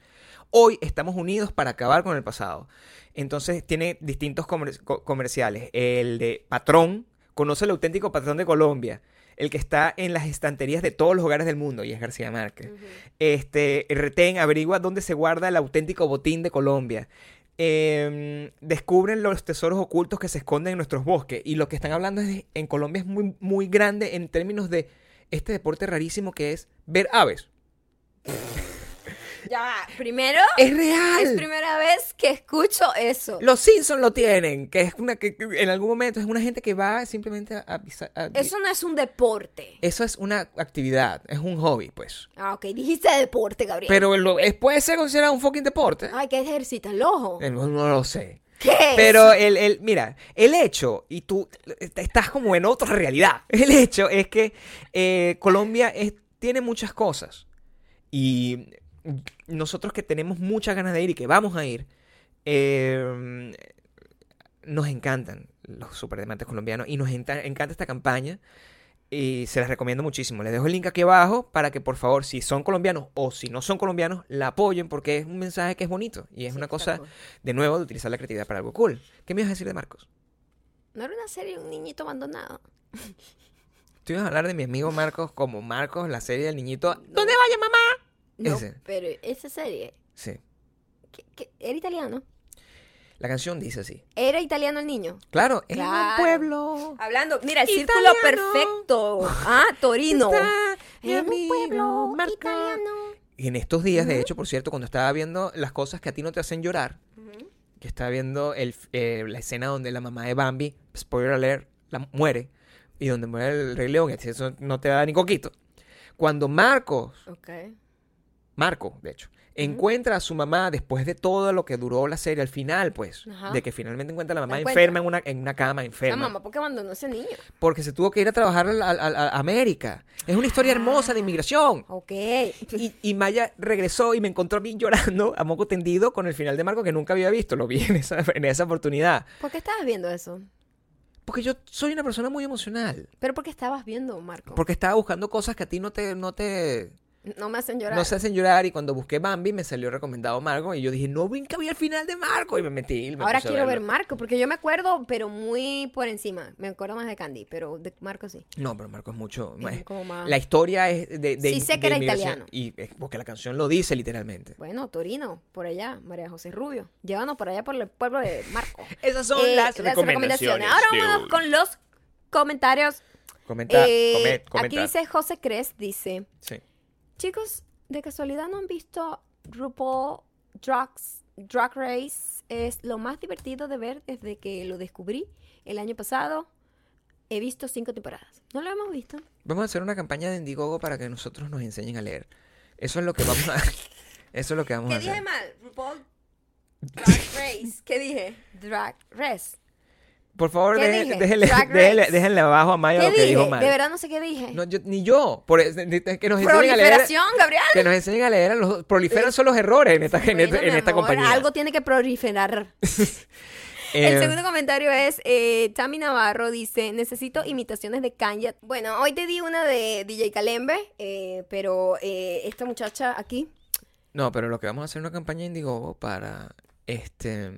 Hoy estamos unidos para acabar con el pasado. Entonces tiene distintos comer- co- comerciales. El de Patrón, conoce el auténtico patrón de Colombia. El que está en las estanterías de todos los hogares del mundo, y es García Márquez. Este, retén, averigua dónde se guarda el auténtico botín de Colombia. Eh, descubren los tesoros ocultos que se esconden en nuestros bosques. Y lo que están hablando es de- en Colombia es muy, muy grande en términos de este deporte rarísimo que es ver aves. Ya, primero, ¡Es real! es primera vez que escucho eso. Los Simpsons lo tienen, que es una que que en algún momento es una gente que va simplemente a, a a- Eso no es un deporte. Eso es una actividad, es un hobby, pues. Ah, ok, dijiste deporte, Gabriel. Pero lo- es- puede ser considerado un fucking deporte. Ay, que ejercita el ojo. Eh, No, no lo sé. ¿Qué es? Pero el, el, mira, el hecho, y tú estás como en otra realidad, el hecho es que eh, Colombia es- tiene muchas cosas. Y nosotros que tenemos muchas ganas de ir y que vamos a ir, eh, nos encantan los superdemantes colombianos y nos encanta esta campaña. Y se las recomiendo muchísimo. Les dejo el link aquí abajo para que por favor, si son colombianos o si no son colombianos, la apoyen porque es un mensaje que es bonito y es Sí, una cosa, cool. de nuevo, de utilizar la creatividad para algo cool. ¿Qué me ibas a decir de Marcos? No era una serie de un niñito abandonado. Tú ibas a hablar de mi amigo Marcos como Marcos, la serie del niñito. ¿Dónde vaya mamá? No, Ese. pero esa serie, Sí. ¿qué- qué? ¿era italiano? La canción dice así. ¿Era italiano el niño? Claro, en Claro. un pueblo. Hablando, mira, el Italiano. círculo perfecto. Ah, Torino. un amigo pueblo italiano. Y en estos días, de hecho, por cierto, cuando estaba viendo las cosas que a ti no te hacen llorar, que estaba viendo el, eh, la escena donde la mamá de Bambi, spoiler alert, la muere, y donde muere el Rey León, eso no te da ni coquito. Cuando Marcos. Marco, de hecho, encuentra a su mamá después de todo lo que duró la serie al final, pues, Ajá. de que finalmente encuentra a la mamá La enferma en una, en una cama La enferma. mamá, ¿por qué abandonó a ese niño? Porque se tuvo que ir a trabajar a, a- a- a América. Es una historia hermosa de inmigración. Ok. Y, y Maya regresó y me encontró a mí llorando a moco tendido con el final de Marco que nunca había visto. Lo vi en esa, en esa oportunidad. ¿Por qué estabas viendo eso? Porque yo soy una persona muy emocional. ¿Pero por qué estabas viendo, Marco? Porque estaba buscando cosas que a ti no te, no te, No me hacen llorar. no se hacen llorar. Y cuando busqué Bambi me salió recomendado Marco. Y yo dije, no, vi el final de Marco. Y me metí. me Ahora quiero ver. Marco, porque yo me acuerdo, pero muy por encima. Me acuerdo más de Candy, pero de Marco sí. No, pero Marco es mucho. Es más- como más- La historia es de, de, Sí sé que era italiano. Y es porque la canción lo dice literalmente. Bueno, Torino, por allá, María José Rubio. Llévanos por allá por el pueblo de Marco. Esas son Eh, las recomendaciones. Ahora vamos con los comentarios. Comenta, Eh, aquí dice José Cres, dice, Sí. Chicos, ¿de casualidad no han visto RuPaul Drugs, Drag Race? Es lo más divertido de ver desde que lo descubrí el año pasado. He visto cinco temporadas. ¿No lo hemos visto? Vamos a hacer una campaña de Indiegogo para que nosotros nos enseñen a leer. Eso es lo que vamos a Eso es lo que vamos a ¿Qué hacer. dije mal? RuPaul Drag Race. ¿Qué dije? Drag Race. Por favor, déjenle, abajo a Maya ¿Qué lo que dije? dijo mal. De verdad no sé qué dije. No, yo- ni yo. Por, que nos enseñen a leer. Proliferación, Gabriel. Que nos enseñen a leer. Los, proliferan son los errores en esta, en Bueno, en esta amor, compañía. Algo tiene que proliferar. Eh, El segundo comentario es, eh, Tami Navarro dice, necesito imitaciones de Kanye. Bueno, hoy te di una de DJ Kalembe, eh, pero eh, esta muchacha aquí, No, pero lo que vamos a hacer es una campaña de Indiegogo para este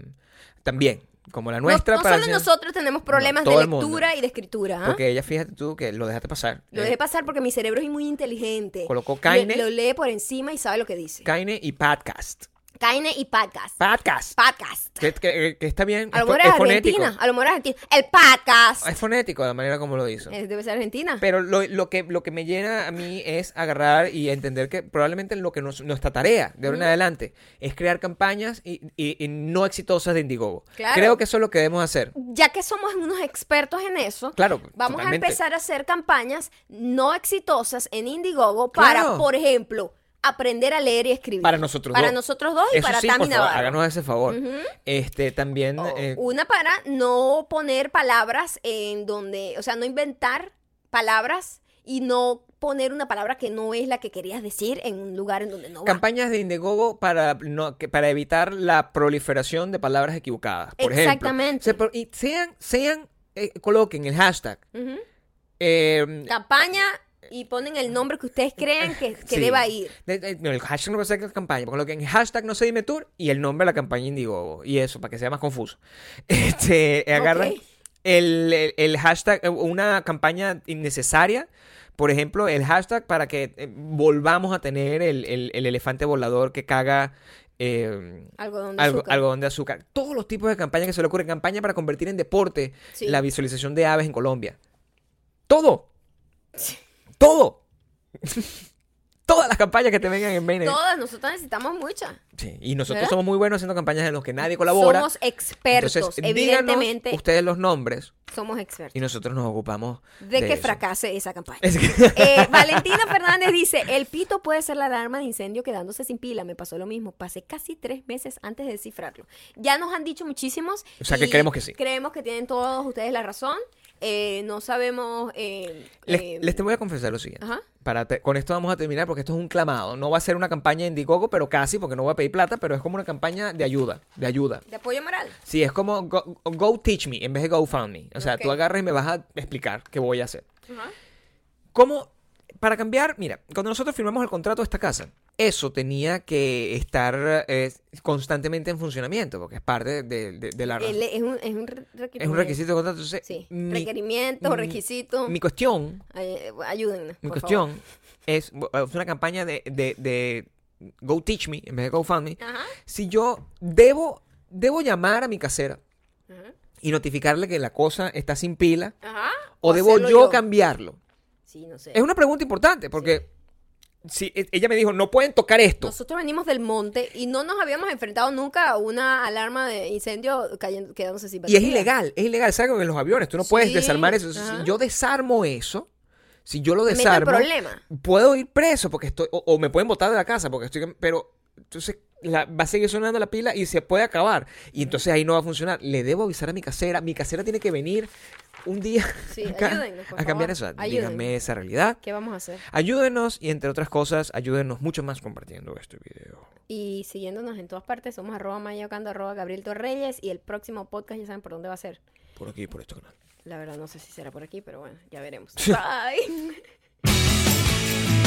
también, como la no, nuestra no para solo hacer- nosotros tenemos problemas de lectura y de escritura. ¿ah? Porque ella, fíjate tú que lo dejaste pasar. Lo Eh, dejé pasar porque mi cerebro es muy inteligente. Colocó Le- Kaine. Lo, lee por encima y sabe lo que dice. Kaine y podcast. Kaine y podcast. Podcast. Podcast. Que, que- que está bien. A lo mejor es es fonético. Argentina. A lo mejor es Argentina. El podcast. Es fonético la manera como lo hizo. Eh, debe ser Argentina. Pero lo, lo que, lo que me llena a mí es agarrar y entender que probablemente lo que nos- nuestra tarea de ahora en adelante es crear campañas y, y- y no exitosas de Indiegogo. Claro. Creo que eso es lo que debemos hacer. ya que somos unos expertos en eso, Claro, vamos totalmente. a empezar a hacer campañas no exitosas en Indiegogo para, Claro. por ejemplo, aprender a leer y escribir. Para nosotros Para dos. nosotros dos y Eso para sí, Tami por favor, Navarro. háganos ese favor. Este, también... Eh, Una para no poner palabras en donde, o sea, no inventar palabras y no poner una palabra que no es la que querías decir en un lugar en donde no va. Campañas de Indiegogo para, no, que, para evitar la proliferación de palabras equivocadas. Por Exactamente. ejemplo. Se y sean, sean, eh, coloquen el hashtag. Eh, Campaña y ponen el nombre que ustedes crean que, que sí. deba ir. no, el hashtag no va a ser la campaña, coloquen hashtag no se dime tour y el nombre de la campaña Indiegogo. Y eso, para que sea más confuso. Este, agarran el, el- el hashtag, eh, una campaña innecesaria. Por ejemplo, el hashtag para que eh, volvamos a tener el, el- el elefante volador que caga eh, Algodón de algo- azúcar. algodón de azúcar. Todos los tipos de campañas que se le ocurren. Campaña para convertir en deporte Sí. la visualización de aves en Colombia. Todo. Todo. Todas las campañas que te vengan en mente. Todas, nosotros necesitamos muchas. Sí, y nosotros ¿Verdad? somos muy buenos haciendo campañas en las que nadie colabora. Somos expertos, Entonces, evidentemente. ustedes los nombres Somos expertos. y nosotros nos ocupamos De, que eso. fracase esa campaña. Es que- Eh, Valentina Fernández dice, el pito puede ser la alarma de incendio quedándose sin pila. Me pasó lo mismo. Pasé casi tres meses antes de descifrarlo. Ya nos han dicho muchísimos. O sea, que creemos que sí. Creemos que tienen todos ustedes la razón. Eh, no sabemos... eh, les, eh, les te voy a confesar lo siguiente. Ajá. Para te- con esto vamos a terminar porque esto es un clamado. No va a ser una campaña Indiegogo, pero casi, porque no voy a pedir plata, pero es como una campaña de ayuda, de ayuda. De apoyo moral. Sí, es como go, go teach me en vez de go found me. O sea, tú agarras y me vas a explicar qué voy a hacer. Ajá. ¿Cómo? Para cambiar, mira, cuando nosotros firmamos el contrato de esta casa, eso tenía que estar eh, constantemente en funcionamiento, porque es parte de, de- de la. El- es, un, es un requerimiento. Es un requisito de contrato. Entonces, Sí. mi, requerimiento, mi- requisito. mi cuestión, Ay, ayúdennos. mi por cuestión es, es una campaña de, de, de Go Teach Me en vez de Go Fund Me. Ajá. Si yo debo, debo llamar a mi casera Ajá. y notificarle que la cosa está sin pila, Ajá. o debo yo cambiarlo. Sí, no sé. Es una pregunta importante porque e- ella me dijo, no pueden tocar esto. Nosotros venimos del monte y no nos habíamos enfrentado nunca a una alarma de incendio cayendo, quedándose sin Y es batería. ilegal, es ilegal, ¿sabes? En los aviones tú no puedes Sí, desarmar eso. Ajá. Si yo desarmo eso, si yo lo desarmo, problema. puedo ir preso porque estoy, o, o me pueden botar de la casa porque estoy, pero entonces la- va a seguir sonando la pila y se puede acabar. Y entonces ahí no va a funcionar. Le debo avisar a mi casera, mi casera tiene que venir un día Sí, por a cambiar eso. Díganme esa realidad. ¿Qué vamos a hacer? Ayúdenos y entre otras cosas, ayúdenos mucho más compartiendo este video. Y siguiéndonos en todas partes, somos arroba mayocando, arroba Gabriel Torreyes y el próximo podcast ya saben por dónde va a ser. Por aquí, por este canal. La verdad no sé si será por aquí, pero bueno, ya veremos. Bye.